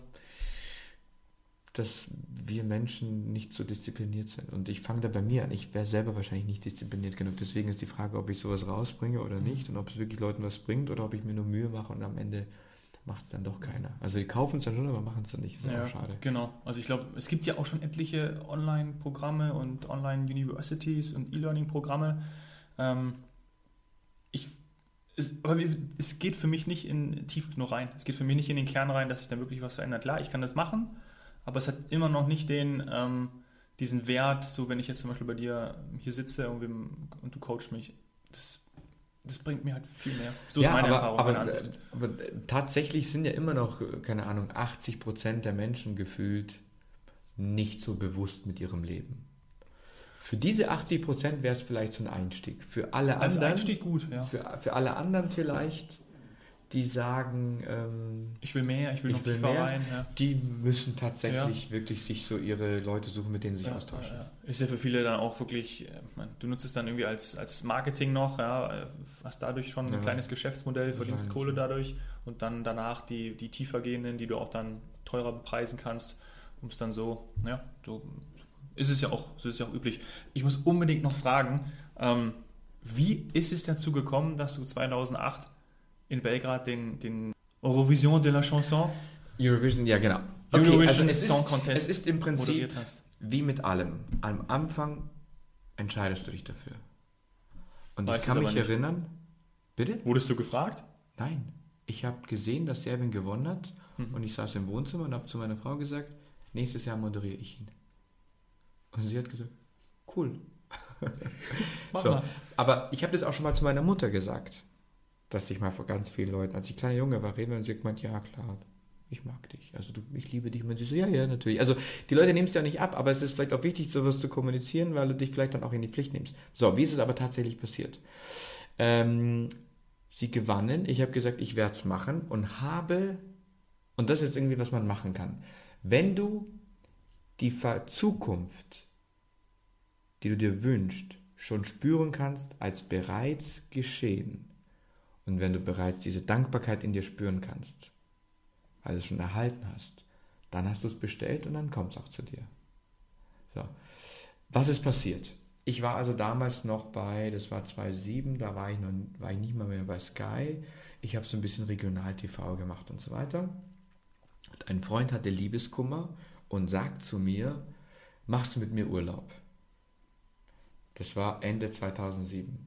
dass wir Menschen nicht so diszipliniert sind. Und ich fange da bei mir an. Ich wäre selber wahrscheinlich nicht diszipliniert genug. Deswegen ist die Frage, ob ich sowas rausbringe oder mhm. nicht und ob es wirklich Leuten was bringt oder ob ich mir nur Mühe mache und am Ende macht es dann doch keiner. Also die kaufen es dann schon, aber machen es dann nicht. Ist ja, auch schade. Genau. Also ich glaube, es gibt ja auch schon etliche Online-Programme und Online-Universities und E-Learning-Programme. Ähm, ich es, aber es geht für mich nicht in tief genug rein. Es geht für mich nicht in den Kern rein, dass sich dann wirklich was verändert. Klar, ich kann das machen, aber es hat immer noch nicht den, ähm, diesen Wert, so wenn ich jetzt zum Beispiel bei dir hier sitze und, du coachst mich. Das, das bringt mir halt viel mehr. So ja, ist meine aber, Erfahrung, aber, meine. Aber tatsächlich sind ja immer noch, keine Ahnung, 80 Prozent der Menschen gefühlt nicht so bewusst mit ihrem Leben. Für diese 80 Prozent wäre es vielleicht so ein Einstieg. Für alle Als anderen. Einstieg gut, ja. Für, für alle anderen vielleicht die sagen, ähm, ich will mehr, ich will ich noch will tiefer mehr, rein. Ja. Die müssen tatsächlich ja. wirklich sich so ihre Leute suchen, mit denen sie sich ja, austauschen. Ist ja für viele dann auch wirklich, äh, man, du nutzt es dann irgendwie als, als Marketing noch, ja, hast dadurch schon ein kleines Geschäftsmodell, verdienst Kohle dadurch und dann danach die, die tiefer gehenden, die du auch dann teurer bepreisen kannst, um es dann so, ja, so ist es ja auch, so ist es ja auch üblich. Ich muss unbedingt noch fragen, ähm, wie ist es dazu gekommen, dass du 2008 in Belgrad den, den Eurovision de la Chanson. Eurovision, ja genau. Okay, Eurovision also Song ist, Contest. Es ist im Prinzip wie mit allem. Am Anfang entscheidest du dich dafür. Und weißt ich kann mich erinnern. Bitte? Wurdest du gefragt? Nein. Ich habe gesehen, dass Serbien gewonnen hat mhm. und ich saß im Wohnzimmer und habe zu meiner Frau gesagt, nächstes Jahr moderiere ich ihn. Und sie hat gesagt, cool. so. Aber ich habe das auch schon mal zu meiner Mutter gesagt dass ich mal vor ganz vielen Leuten, als ich kleiner Junge war, reden und sie gemeint, ja klar, ich mag dich, also du, ich liebe dich. Und sie so, ja, ja, natürlich. Also die Leute nehmen es ja nicht ab, aber es ist vielleicht auch wichtig, sowas zu kommunizieren, weil du dich vielleicht dann auch in die Pflicht nimmst. So, wie ist es aber tatsächlich passiert? Ähm, sie gewannen, ich habe gesagt, ich werde es machen und habe, und das ist jetzt irgendwie, was man machen kann, wenn du die Zukunft, die du dir wünschst, schon spüren kannst als bereits geschehen, und wenn du bereits diese Dankbarkeit in dir spüren kannst, weil du es schon erhalten hast, dann hast du es bestellt und dann kommt es auch zu dir. So. Was ist passiert? Ich war also damals noch bei, das war 2007, da war ich, noch, war ich nicht mal mehr bei Sky. Ich habe so ein bisschen Regional-TV gemacht und so weiter. Und ein Freund hatte Liebeskummer und sagt zu mir, machst du mit mir Urlaub? Das war Ende 2007.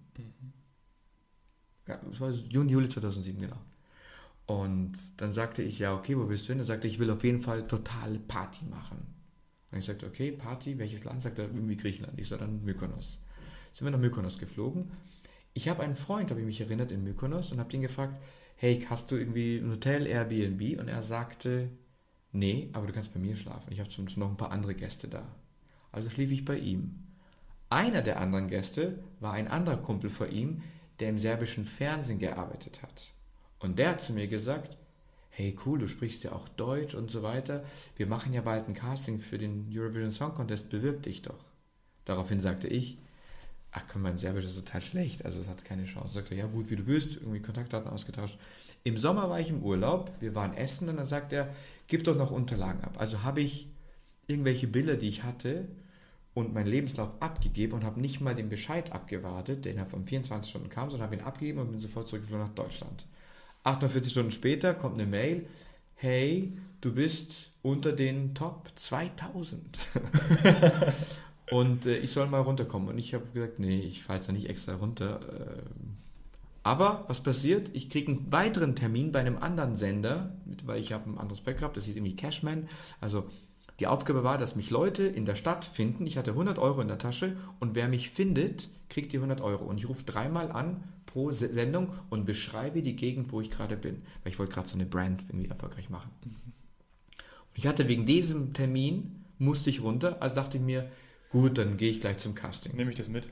Ja, das war Juni, Juli 2007, genau. Und dann sagte ich, ja, okay, wo bist du hin? Er sagte, ich will auf jeden Fall total Party machen. Und ich sagte, okay, Party, welches Land? Sagt er, irgendwie Griechenland. Ich sage dann Mykonos. Sind wir nach Mykonos geflogen. Ich habe einen Freund, habe ich mich erinnert, in Mykonos und habe ihn gefragt, hey, hast du irgendwie ein Hotel, Airbnb? Und er sagte, nee, aber du kannst bei mir schlafen. Ich habe sonst noch ein paar andere Gäste da. Also schlief ich bei ihm. Einer der anderen Gäste war ein anderer Kumpel von ihm, der im serbischen Fernsehen gearbeitet hat. Und der hat zu mir gesagt, hey cool, du sprichst ja auch Deutsch und so weiter. Wir machen ja bald ein Casting für den Eurovision Song Contest, bewirb dich doch. Daraufhin sagte ich, ach komm, mein Serbisch ist total schlecht, also es hat keine Chance. Sagte er, ja gut, wie du willst, irgendwie Kontaktdaten ausgetauscht. Im Sommer war ich im Urlaub, wir waren essen und dann sagt er, gib doch noch Unterlagen ab. Also habe ich irgendwelche Bilder, die ich hatte und meinen Lebenslauf abgegeben und habe nicht mal den Bescheid abgewartet, der innerhalb von 24 Stunden kam, sondern habe ihn abgegeben und bin sofort zurückgeflogen nach Deutschland. 48 Stunden später kommt eine Mail, hey, du bist unter den Top 2000. und äh, ich soll mal runterkommen. Und ich habe gesagt, nee, ich fahre jetzt nicht extra runter. Äh, aber was passiert? Ich kriege einen weiteren Termin bei einem anderen Sender, weil ich habe ein anderes Backup, das hieß irgendwie Cashman. Also die Aufgabe war, dass mich Leute in der Stadt finden. Ich hatte 100 Euro in der Tasche und wer mich findet, kriegt die 100 Euro. Und ich rufe dreimal an pro Sendung und beschreibe die Gegend, wo ich gerade bin. Weil ich wollte gerade so eine Brand irgendwie erfolgreich machen. Und ich hatte wegen diesem Termin, musste ich runter, also dachte ich mir, gut, dann gehe ich gleich zum Casting. Nehme ich das mit?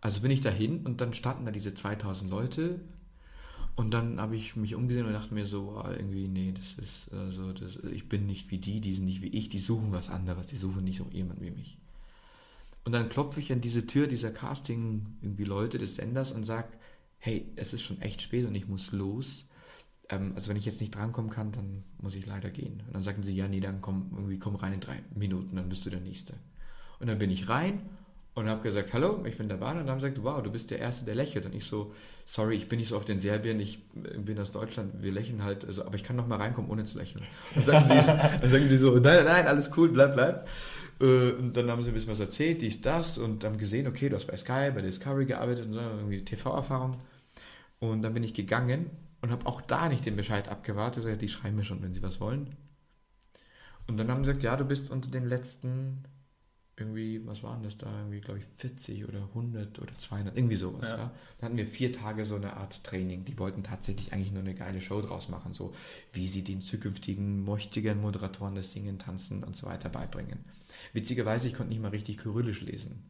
Also bin ich dahin und dann standen da diese 2000 Leute und dann habe ich mich umgesehen und dachte mir so, irgendwie, nee, das ist, also, das, ich bin nicht wie die, die sind nicht wie ich, die suchen was anderes, die suchen nicht so jemand wie mich. Und dann klopfe ich an diese Tür dieser Casting, irgendwie Leute des Senders und sage, hey, es ist schon echt spät und ich muss los. Ähm, also wenn ich jetzt nicht drankommen kann, dann muss ich leider gehen. Und dann sagen sie, ja, nee, dann komm, irgendwie komm rein in drei Minuten, dann bist du der Nächste. Und dann bin ich rein und habe gesagt, hallo, ich bin der Bahn und haben gesagt, wow, du bist der Erste, der lächelt. Und ich so, sorry, ich bin nicht so oft in Serbien, ich bin aus Deutschland, wir lächeln halt, also, aber ich kann noch mal reinkommen, ohne zu lächeln. Dann sagen sie, dann sagen sie so, nein, nein, alles cool, bleib, bleib. Äh, und dann haben sie ein bisschen was erzählt, dies, das und haben gesehen, okay, du hast bei Sky, bei Discovery gearbeitet und so, irgendwie TV-Erfahrung. Und dann bin ich gegangen und habe auch da nicht den Bescheid abgewartet, gesagt, die schreiben mir schon, wenn sie was wollen. Und dann haben sie gesagt, ja, du bist unter den letzten irgendwie, was waren das da, irgendwie, glaube ich, 40 oder 100 oder 200, irgendwie sowas. Ja. ja. Dann hatten wir vier Tage so eine Art Training. Die wollten tatsächlich eigentlich nur eine geile Show draus machen, so wie sie den zukünftigen, mächtigen Moderatoren das Singen, Tanzen und so weiter beibringen. Witzigerweise, ich konnte nicht mal richtig Kyrillisch lesen.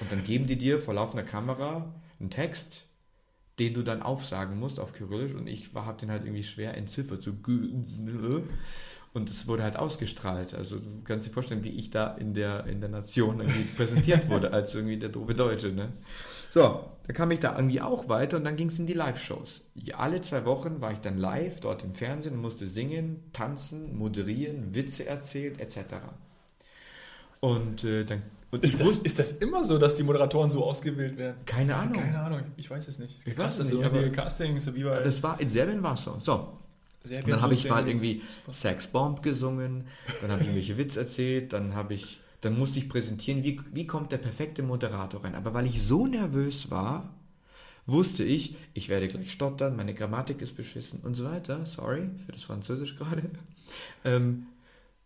Und dann geben die dir vor laufender Kamera einen Text, den du dann aufsagen musst auf Kyrillisch und ich habe den halt irgendwie schwer entziffert, so und es wurde halt ausgestrahlt. Also du kannst dir vorstellen, wie ich da in der, in der Nation irgendwie präsentiert wurde, als irgendwie der doofe Deutsche. Ne? So, da kam ich da irgendwie auch weiter und dann ging es in die Live-Shows. Alle zwei Wochen war ich dann live dort im Fernsehen und musste singen, tanzen, moderieren, Witze erzählen, etc. Und äh, dann und ist, das, ist das immer so, dass die Moderatoren so ausgewählt werden? Keine Ahnung. Keine Ahnung, ich weiß es nicht. Ich weiß es nicht. So Casting, so wie bei das war, in Serbien war es so. So, und dann habe ich mal irgendwie Sexbomb gesungen, dann habe ich irgendwelche Witz erzählt, dann habe ich, dann musste ich präsentieren, wie, wie kommt der perfekte Moderator rein. Aber weil ich so nervös war, wusste ich, ich werde gleich stottern, meine Grammatik ist beschissen und so weiter. Sorry für das Französisch gerade. Ähm,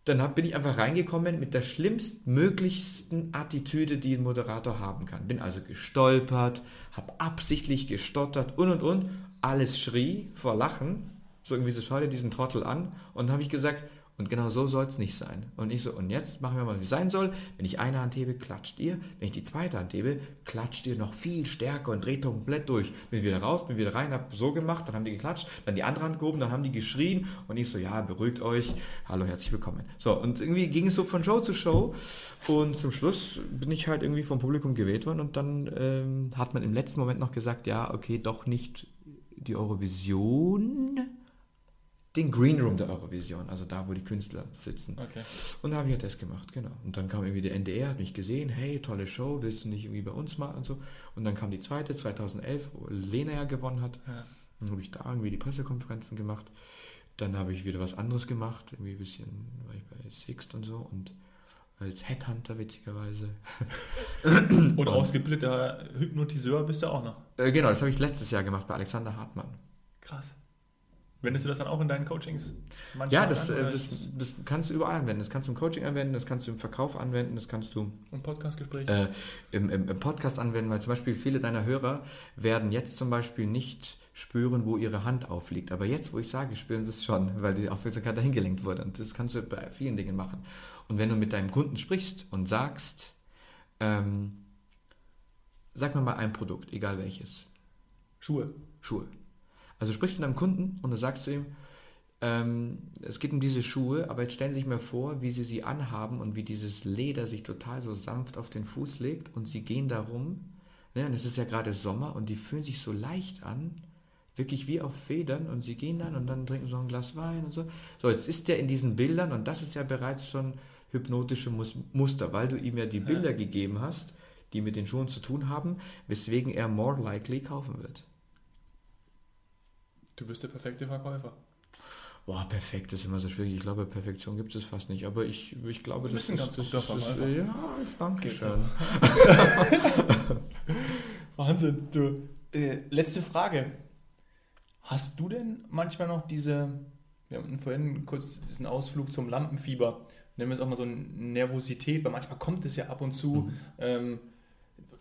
dann hab, bin ich einfach reingekommen mit der schlimmstmöglichsten Attitüde, die ein Moderator haben kann. Bin also gestolpert, habe absichtlich gestottert und und und. Alles schrie vor Lachen so irgendwie so, schau dir diesen Trottel an. Und habe ich gesagt, und genau so soll es nicht sein. Und ich so, und jetzt machen wir mal, wie es sein soll. Wenn ich eine Hand hebe, klatscht ihr. Wenn ich die zweite Hand hebe, klatscht ihr noch viel stärker und dreht komplett durch. Bin wieder raus, bin wieder rein, hab so gemacht, dann haben die geklatscht, dann die andere Hand gehoben, dann haben die geschrien. Und ich so, ja, beruhigt euch. Hallo, herzlich willkommen. So, und irgendwie ging es so von Show zu Show. Und zum Schluss bin ich halt irgendwie vom Publikum gewählt worden. Und dann ähm, hat man im letzten Moment noch gesagt, ja, okay, doch nicht die Eurovision den Green Room der Eurovision, also da, wo die Künstler sitzen. Okay. Und da habe ich ja das gemacht, genau. Und dann kam irgendwie der NDR, hat mich gesehen, hey, tolle Show, willst du nicht irgendwie bei uns mal und so. Und dann kam die zweite, 2011, wo Lena ja gewonnen hat. Ja. Dann habe ich da irgendwie die Pressekonferenzen gemacht. Dann habe ich wieder was anderes gemacht, irgendwie ein bisschen, war ich bei Sixt und so und als Headhunter witzigerweise. und ausgebildeter Hypnotiseur bist du auch noch. Äh, genau, das habe ich letztes Jahr gemacht bei Alexander Hartmann. Krass. Wendest du das dann auch in deinen Coachings? Ja, das, an, äh, das, das, kannst du überall anwenden. Das kannst du im Coaching anwenden, das kannst du im Verkauf anwenden, das kannst du im Podcastgespräch äh, im, im, im, Podcast anwenden, weil zum Beispiel viele deiner Hörer werden jetzt zum Beispiel nicht spüren, wo ihre Hand aufliegt. Aber jetzt, wo ich sage, spüren sie es schon, weil die Aufmerksamkeit dahin gelenkt wurde. Und das kannst du bei vielen Dingen machen. Und wenn du mit deinem Kunden sprichst und sagst, ähm, sag mir mal ein Produkt, egal welches. Schuhe. Schuhe. Also du sprichst mit einem Kunden und du sagst zu ihm, ähm, es geht um diese Schuhe, aber jetzt stellen Sie sich mal vor, wie Sie sie anhaben und wie dieses Leder sich total so sanft auf den Fuß legt und Sie gehen darum, ne, und es ist ja gerade Sommer und die fühlen sich so leicht an, wirklich wie auf Federn und Sie gehen dann und dann trinken so ein Glas Wein und so. So, jetzt ist der in diesen Bildern und das ist ja bereits schon hypnotische Mus Muster, weil du ihm ja die Bilder ja. gegeben hast, die mit den Schuhen zu tun haben, weswegen er more likely kaufen wird. Du bist der perfekte Verkäufer. Boah, perfekt ist immer so schwierig. Ich glaube, Perfektion gibt es fast nicht. Aber ich, ich glaube, das ist ein ganz guter Verkäufer. Ja, danke schön. Wahnsinn. Du, äh, letzte Frage. Hast du denn manchmal noch diese, wir haben vorhin kurz diesen Ausflug zum Lampenfieber, nennen wir es auch mal so eine Nervosität, weil manchmal kommt es ja ab und zu. Mhm. Ähm,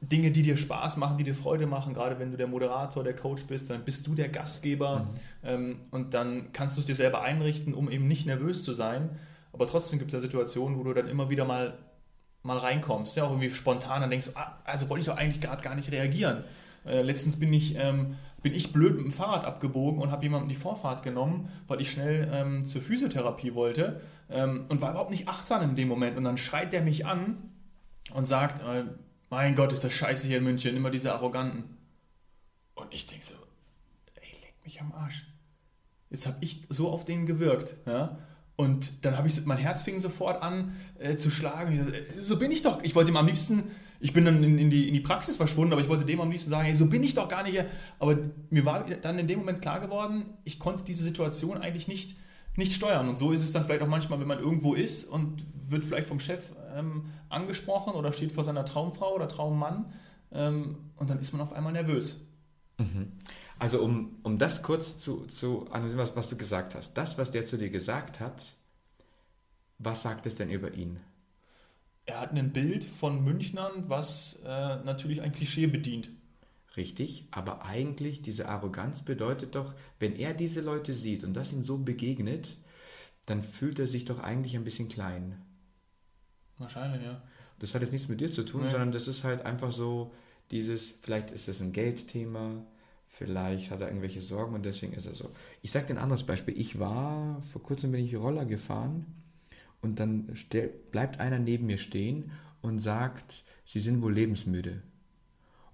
Dinge, die dir Spaß machen, die dir Freude machen, gerade wenn du der Moderator, der Coach bist, dann bist du der Gastgeber mhm. ähm, und dann kannst du es dir selber einrichten, um eben nicht nervös zu sein. Aber trotzdem gibt es ja Situationen, wo du dann immer wieder mal, mal reinkommst, ja, auch irgendwie spontan, dann denkst du, ah, also wollte ich doch eigentlich gerade gar nicht reagieren. Äh, letztens bin ich, ähm, bin ich blöd mit dem Fahrrad abgebogen und habe jemandem die Vorfahrt genommen, weil ich schnell ähm, zur Physiotherapie wollte ähm, und war überhaupt nicht achtsam in dem Moment. Und dann schreit der mich an und sagt, äh, mein Gott, ist das scheiße hier in München, immer diese Arroganten. Und ich denke so, ey, leg mich am Arsch. Jetzt habe ich so auf den gewirkt, ja. Und dann habe ich, mein Herz fing sofort an äh, zu schlagen. So, äh, so, bin ich doch. Ich wollte ihm am liebsten, ich bin dann in, in, die, in die Praxis verschwunden, aber ich wollte dem am liebsten sagen, ey, so bin ich doch gar nicht. Aber mir war dann in dem Moment klar geworden, ich konnte diese Situation eigentlich nicht, nicht steuern. Und so ist es dann vielleicht auch manchmal, wenn man irgendwo ist und wird vielleicht vom Chef ähm, angesprochen oder steht vor seiner Traumfrau oder Traummann ähm, und dann ist man auf einmal nervös. Mhm. Also um, um das kurz zu, zu analysieren, was, was du gesagt hast. Das, was der zu dir gesagt hat, was sagt es denn über ihn? Er hat ein Bild von Münchnern, was äh, natürlich ein Klischee bedient. Richtig, aber eigentlich diese Arroganz bedeutet doch, wenn er diese Leute sieht und das ihm so begegnet, dann fühlt er sich doch eigentlich ein bisschen klein. Wahrscheinlich, ja. Das hat jetzt nichts mit dir zu tun, nee. sondern das ist halt einfach so dieses, vielleicht ist es ein Geldthema, vielleicht hat er irgendwelche Sorgen und deswegen ist er so. Ich sage dir ein anderes Beispiel. Ich war, vor kurzem bin ich Roller gefahren und dann bleibt einer neben mir stehen und sagt, Sie sind wohl lebensmüde.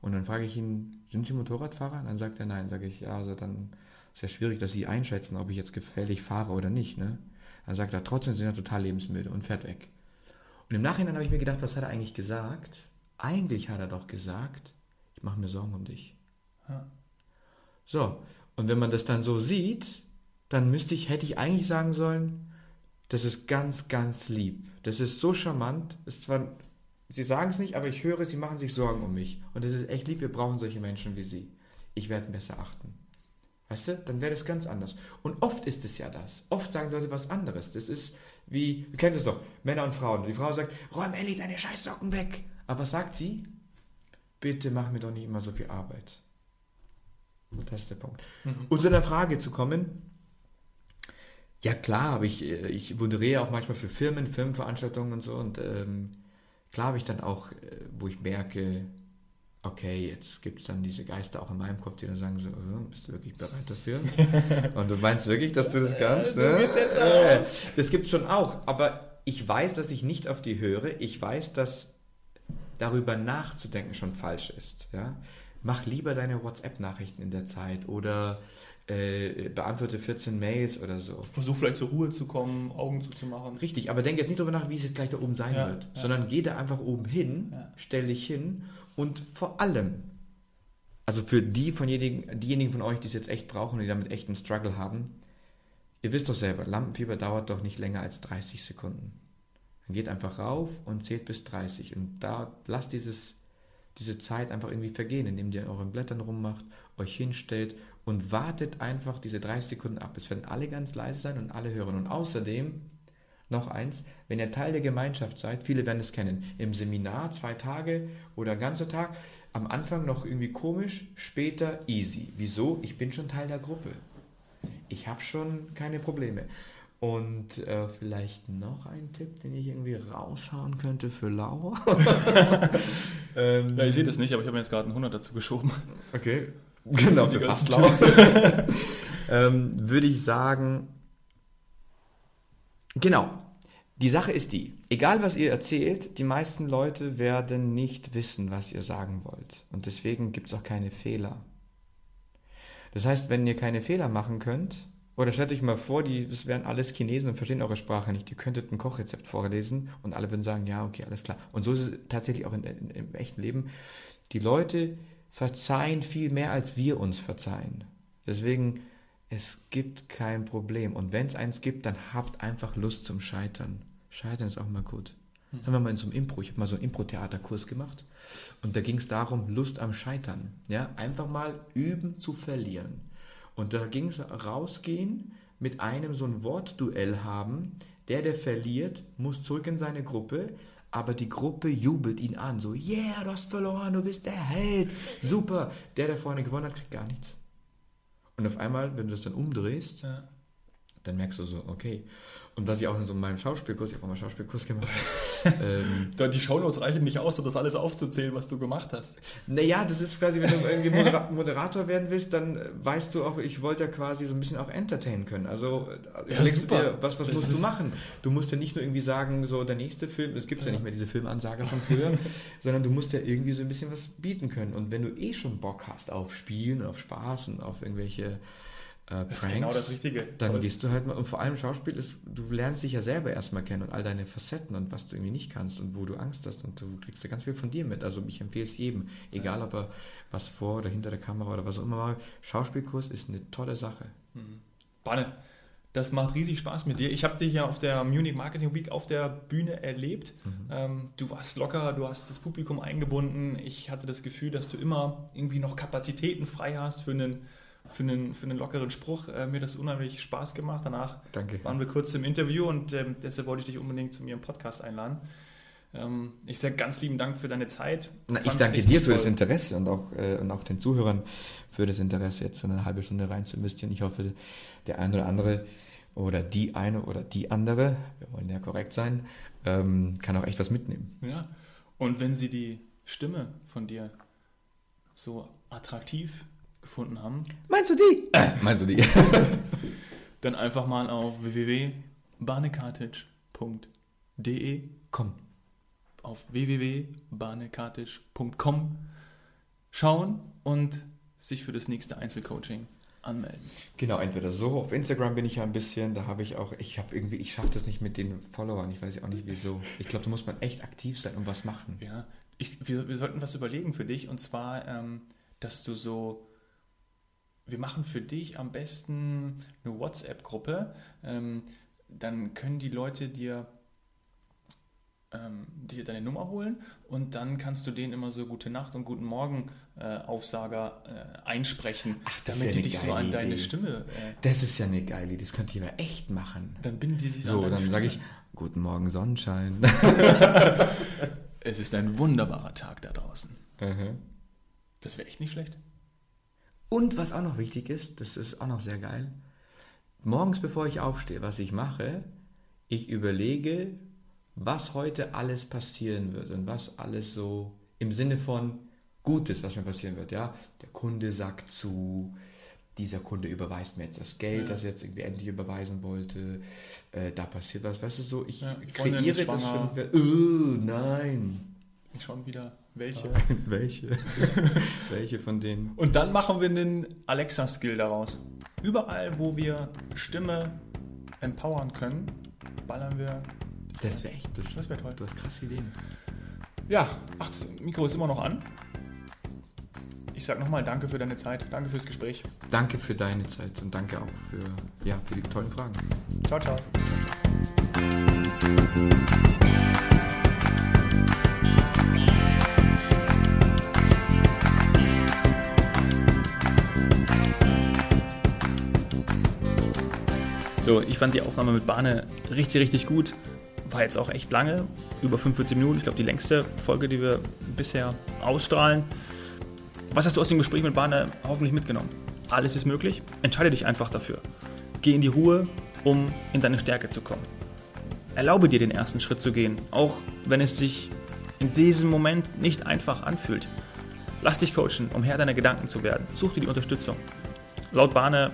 Und dann frage ich ihn, sind Sie Motorradfahrer? Dann sagt er nein. Sage ich, ja, also dann ist ja schwierig, dass Sie einschätzen, ob ich jetzt gefährlich fahre oder nicht. Ne? Dann sagt er, trotzdem sind Sie total lebensmüde und fährt weg. Und im Nachhinein habe ich mir gedacht, was hat er eigentlich gesagt? Eigentlich hat er doch gesagt, ich mache mir Sorgen um dich. Ja. So, und wenn man das dann so sieht, dann müsste ich, hätte ich eigentlich sagen sollen, das ist ganz, ganz lieb. Das ist so charmant. Ist zwar, Sie sagen es nicht, aber ich höre, Sie machen sich Sorgen um mich. Und das ist echt lieb, wir brauchen solche Menschen wie Sie. Ich werde besser achten. Weißt du, dann wäre das ganz anders. Und oft ist es ja das. Oft sagen Leute was anderes. Das ist, wie, du kennst es doch, Männer und Frauen. Die Frau sagt, räum Ellie deine Scheißsocken weg. Aber was sagt sie? Bitte mach mir doch nicht immer so viel Arbeit. Das ist der Punkt. Mhm. Um zu einer Frage zu kommen, ja klar, aber ich, ich moderiere auch manchmal für Firmen, Firmenveranstaltungen und so und ähm, klar habe ich dann auch, äh, wo ich merke, okay, jetzt gibt es dann diese Geister auch in meinem Kopf, die dann sagen so, oh, bist du wirklich bereit dafür? Und du meinst wirklich, dass du das kannst? Ne? Du jetzt äh, das gibt es schon auch, aber ich weiß, dass ich nicht auf die höre. Ich weiß, dass darüber nachzudenken schon falsch ist. Ja? Mach lieber deine WhatsApp-Nachrichten in der Zeit oder äh, beantworte 14 Mails oder so. Versuch vielleicht zur Ruhe zu kommen, Augen zuzumachen. Richtig, aber denk jetzt nicht darüber nach, wie es jetzt gleich da oben sein ja, wird, ja. sondern geh da einfach oben hin, ja. stell dich hin und vor allem, also für die von diejenigen, diejenigen von euch, die es jetzt echt brauchen und die damit echt einen Struggle haben, ihr wisst doch selber, Lampenfieber dauert doch nicht länger als 30 Sekunden. Dann geht einfach rauf und zählt bis 30 und da lasst dieses, diese Zeit einfach irgendwie vergehen, indem ihr euren Blättern rummacht, euch hinstellt und wartet einfach diese 30 Sekunden ab. Es werden alle ganz leise sein und alle hören. Und außerdem noch eins, wenn ihr Teil der Gemeinschaft seid, viele werden es kennen, im Seminar zwei Tage oder ganzer Tag, am Anfang noch irgendwie komisch, später easy. Wieso? Ich bin schon Teil der Gruppe. Ich habe schon keine Probleme. Und äh, vielleicht noch ein Tipp, den ich irgendwie raushauen könnte für Laura. ähm, ja, ihr seht es nicht, aber ich habe mir jetzt gerade einen 100 dazu geschoben. Okay, genau, für fast Laura. ähm, Würde ich sagen, Genau. Die Sache ist die, egal was ihr erzählt, die meisten Leute werden nicht wissen, was ihr sagen wollt. Und deswegen gibt es auch keine Fehler. Das heißt, wenn ihr keine Fehler machen könnt Oder stellt euch mal vor, die, das wären alles Chinesen und verstehen eure Sprache nicht. Die könntet ein Kochrezept vorlesen und alle würden sagen, ja, okay, alles klar. Und so ist es tatsächlich auch in, in, im echten Leben. Die Leute verzeihen viel mehr, als wir uns verzeihen. Deswegen, es gibt kein Problem. Und wenn es eins gibt, dann habt einfach Lust zum Scheitern. Scheitern ist auch mal gut. Das haben wir mal in so einem Impro, ich habe mal so einen Impro-Theaterkurs gemacht und da ging es darum, Lust am Scheitern. Ja, einfach mal üben zu verlieren. Und da ging es rausgehen, mit einem so ein Wortduell haben. Der, der verliert, muss zurück in seine Gruppe, aber die Gruppe jubelt ihn an. So, yeah, du hast verloren, du bist der Held, super. Der, der vorne gewonnen hat, kriegt gar nichts. Und auf einmal, wenn du das dann umdrehst, Ja. dann merkst du so, okay. Und was ich auch in so meinem Schauspielkurs, ich habe auch mal Schauspielkurs gemacht, ähm, Die Shownotes reichen nicht aus, um das alles aufzuzählen, was du gemacht hast. Naja, das ist quasi, wenn du irgendwie Modera Moderator werden willst, dann weißt du auch, ich wollte ja quasi so ein bisschen auch entertainen können. Also äh, Ja, dir, was, was Das musst du machen? Du musst ja nicht nur irgendwie sagen, so der nächste Film, es gibt ja. nicht mehr diese Filmansage von früher, sondern du musst ja irgendwie so ein bisschen was bieten können. Und wenn du eh schon Bock hast auf Spielen, auf Spaß und auf irgendwelche äh, Das ist genau das Richtige. dann Toll. gehst du halt mal, und vor allem Schauspiel ist, du lernst dich ja selber erstmal kennen und all deine Facetten und was du irgendwie nicht kannst und wo du Angst hast und du kriegst ja ganz viel von dir mit. Also ich empfehle es jedem, egal ob er was vor oder hinter der Kamera oder was auch immer mal. Schauspielkurs ist eine tolle Sache. Banne, das macht riesig Spaß mit dir. Ich habe dich ja auf der Munich Marketing Week auf der Bühne erlebt. Ähm, du warst locker, du hast das Publikum eingebunden. Ich hatte das Gefühl, dass du immer irgendwie noch Kapazitäten frei hast für einen, für einen, für einen lockeren Spruch. Äh, mir das unheimlich Spaß gemacht. Danach Danke. waren wir kurz im Interview und ähm, deshalb wollte ich dich unbedingt zu mir im Podcast einladen. Ähm, ich sage ganz lieben Dank für deine Zeit. Na, ich danke dir für das toll. Interesse und auch, äh, und auch den Zuhörern für das Interesse, jetzt so eine halbe Stunde rein zu investieren. Ich hoffe, der eine oder andere oder die eine oder die andere, wir wollen ja korrekt sein, ähm, kann auch echt was mitnehmen. Ja. Und wenn Sie die Stimme von dir so attraktiv gefunden haben, Meinst du die? Äh, meinst du die? dann einfach mal auf www.barnekartic.de Komm. auf www.barnekartic.com schauen und sich für das nächste Einzelcoaching anmelden. Genau, entweder so. Auf Instagram bin ich ja ein bisschen, da habe ich auch, ich habe irgendwie, ich schaffe das nicht mit den Followern, ich weiß ja auch nicht wieso. Ich glaube, da muss man echt aktiv sein und was machen. Ja, ich, wir, wir sollten was überlegen für dich und zwar, ähm, dass du so, wir machen für dich am besten eine WhatsApp-Gruppe, ähm, dann können die Leute dir, ähm, dir deine Nummer holen und dann kannst du denen immer so Gute Nacht und Guten Morgen äh, Aufsager äh, einsprechen, Ach, damit ja die dich so an deine Idee. Stimme, äh, Das ist ja eine geile Idee, das könnte aber echt machen. dann binden die sich So, an deine dann sage ich, guten Morgen Sonnenschein. es ist ein wunderbarer Tag da draußen. Mhm. Das wäre echt nicht schlecht. Und was auch noch wichtig ist, das ist auch noch sehr geil, morgens bevor ich aufstehe, was ich mache, ich überlege, was heute alles passieren wird und was alles so im Sinne von Gutes, was mir passieren wird. Ja, der Kunde sagt zu, dieser Kunde überweist mir jetzt das Geld, Ja. das er jetzt irgendwie endlich überweisen wollte. Äh, da passiert was, weißt du so, ich Ja, kreiere das schon. Uh, nein. Schon wieder welche. Welche? Welche von denen? Und dann machen wir einen Alexa-Skill daraus. Überall, wo wir Stimme empowern können, ballern wir. Das wäre echt, das, Das wäre toll. du hast krasse Ideen. Ja, ach, das Mikro ist immer noch an. Ich sag nochmal danke für deine Zeit, danke fürs Gespräch. Danke für deine Zeit und danke auch für, ja, für die tollen Fragen. Ciao, ciao. So, ich fand die Aufnahme mit Bahne richtig, richtig gut. War jetzt auch echt lange, über 45 Minuten. Ich glaube, die längste Folge, die wir bisher ausstrahlen. Was hast du aus dem Gespräch mit Bahne hoffentlich mitgenommen? Alles ist möglich. Entscheide dich einfach dafür. Geh in die Ruhe, um in deine Stärke zu kommen. Erlaube dir den ersten Schritt zu gehen, auch wenn es sich in diesem Moment nicht einfach anfühlt. Lass dich coachen, um Herr deiner Gedanken zu werden. Such dir die Unterstützung. Laut Bahne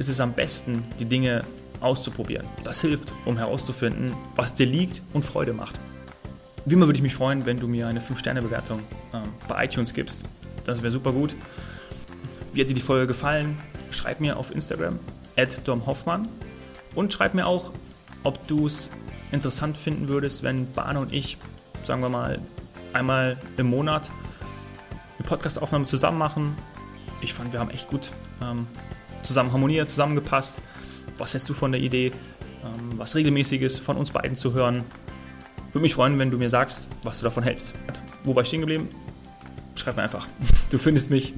ist es am besten, die Dinge auszuprobieren. Das hilft, um herauszufinden, was dir liegt und Freude macht. Wie immer würde ich mich freuen, wenn du mir eine 5-Sterne-Bewertung ähm, bei iTunes gibst. Das wäre super gut. Wie hat dir die Folge gefallen? Schreib mir auf Instagram. domhoffmann. Und schreib mir auch, ob du es interessant finden würdest, wenn Bane und ich, sagen wir mal, einmal im Monat eine Podcastaufnahme zusammen machen. Ich fand, wir haben echt gut ähm, zusammen harmoniert, zusammengepasst. Was hältst du von der Idee, ähm, was regelmäßiges von uns beiden zu hören? Würde mich freuen, wenn du mir sagst, was du davon hältst. Wo war ich stehen geblieben? Schreib mir einfach. Du findest mich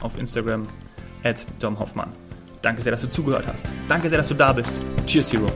auf Instagram at. Danke sehr, dass du zugehört hast. Danke sehr, dass du da bist. Cheers, Hero.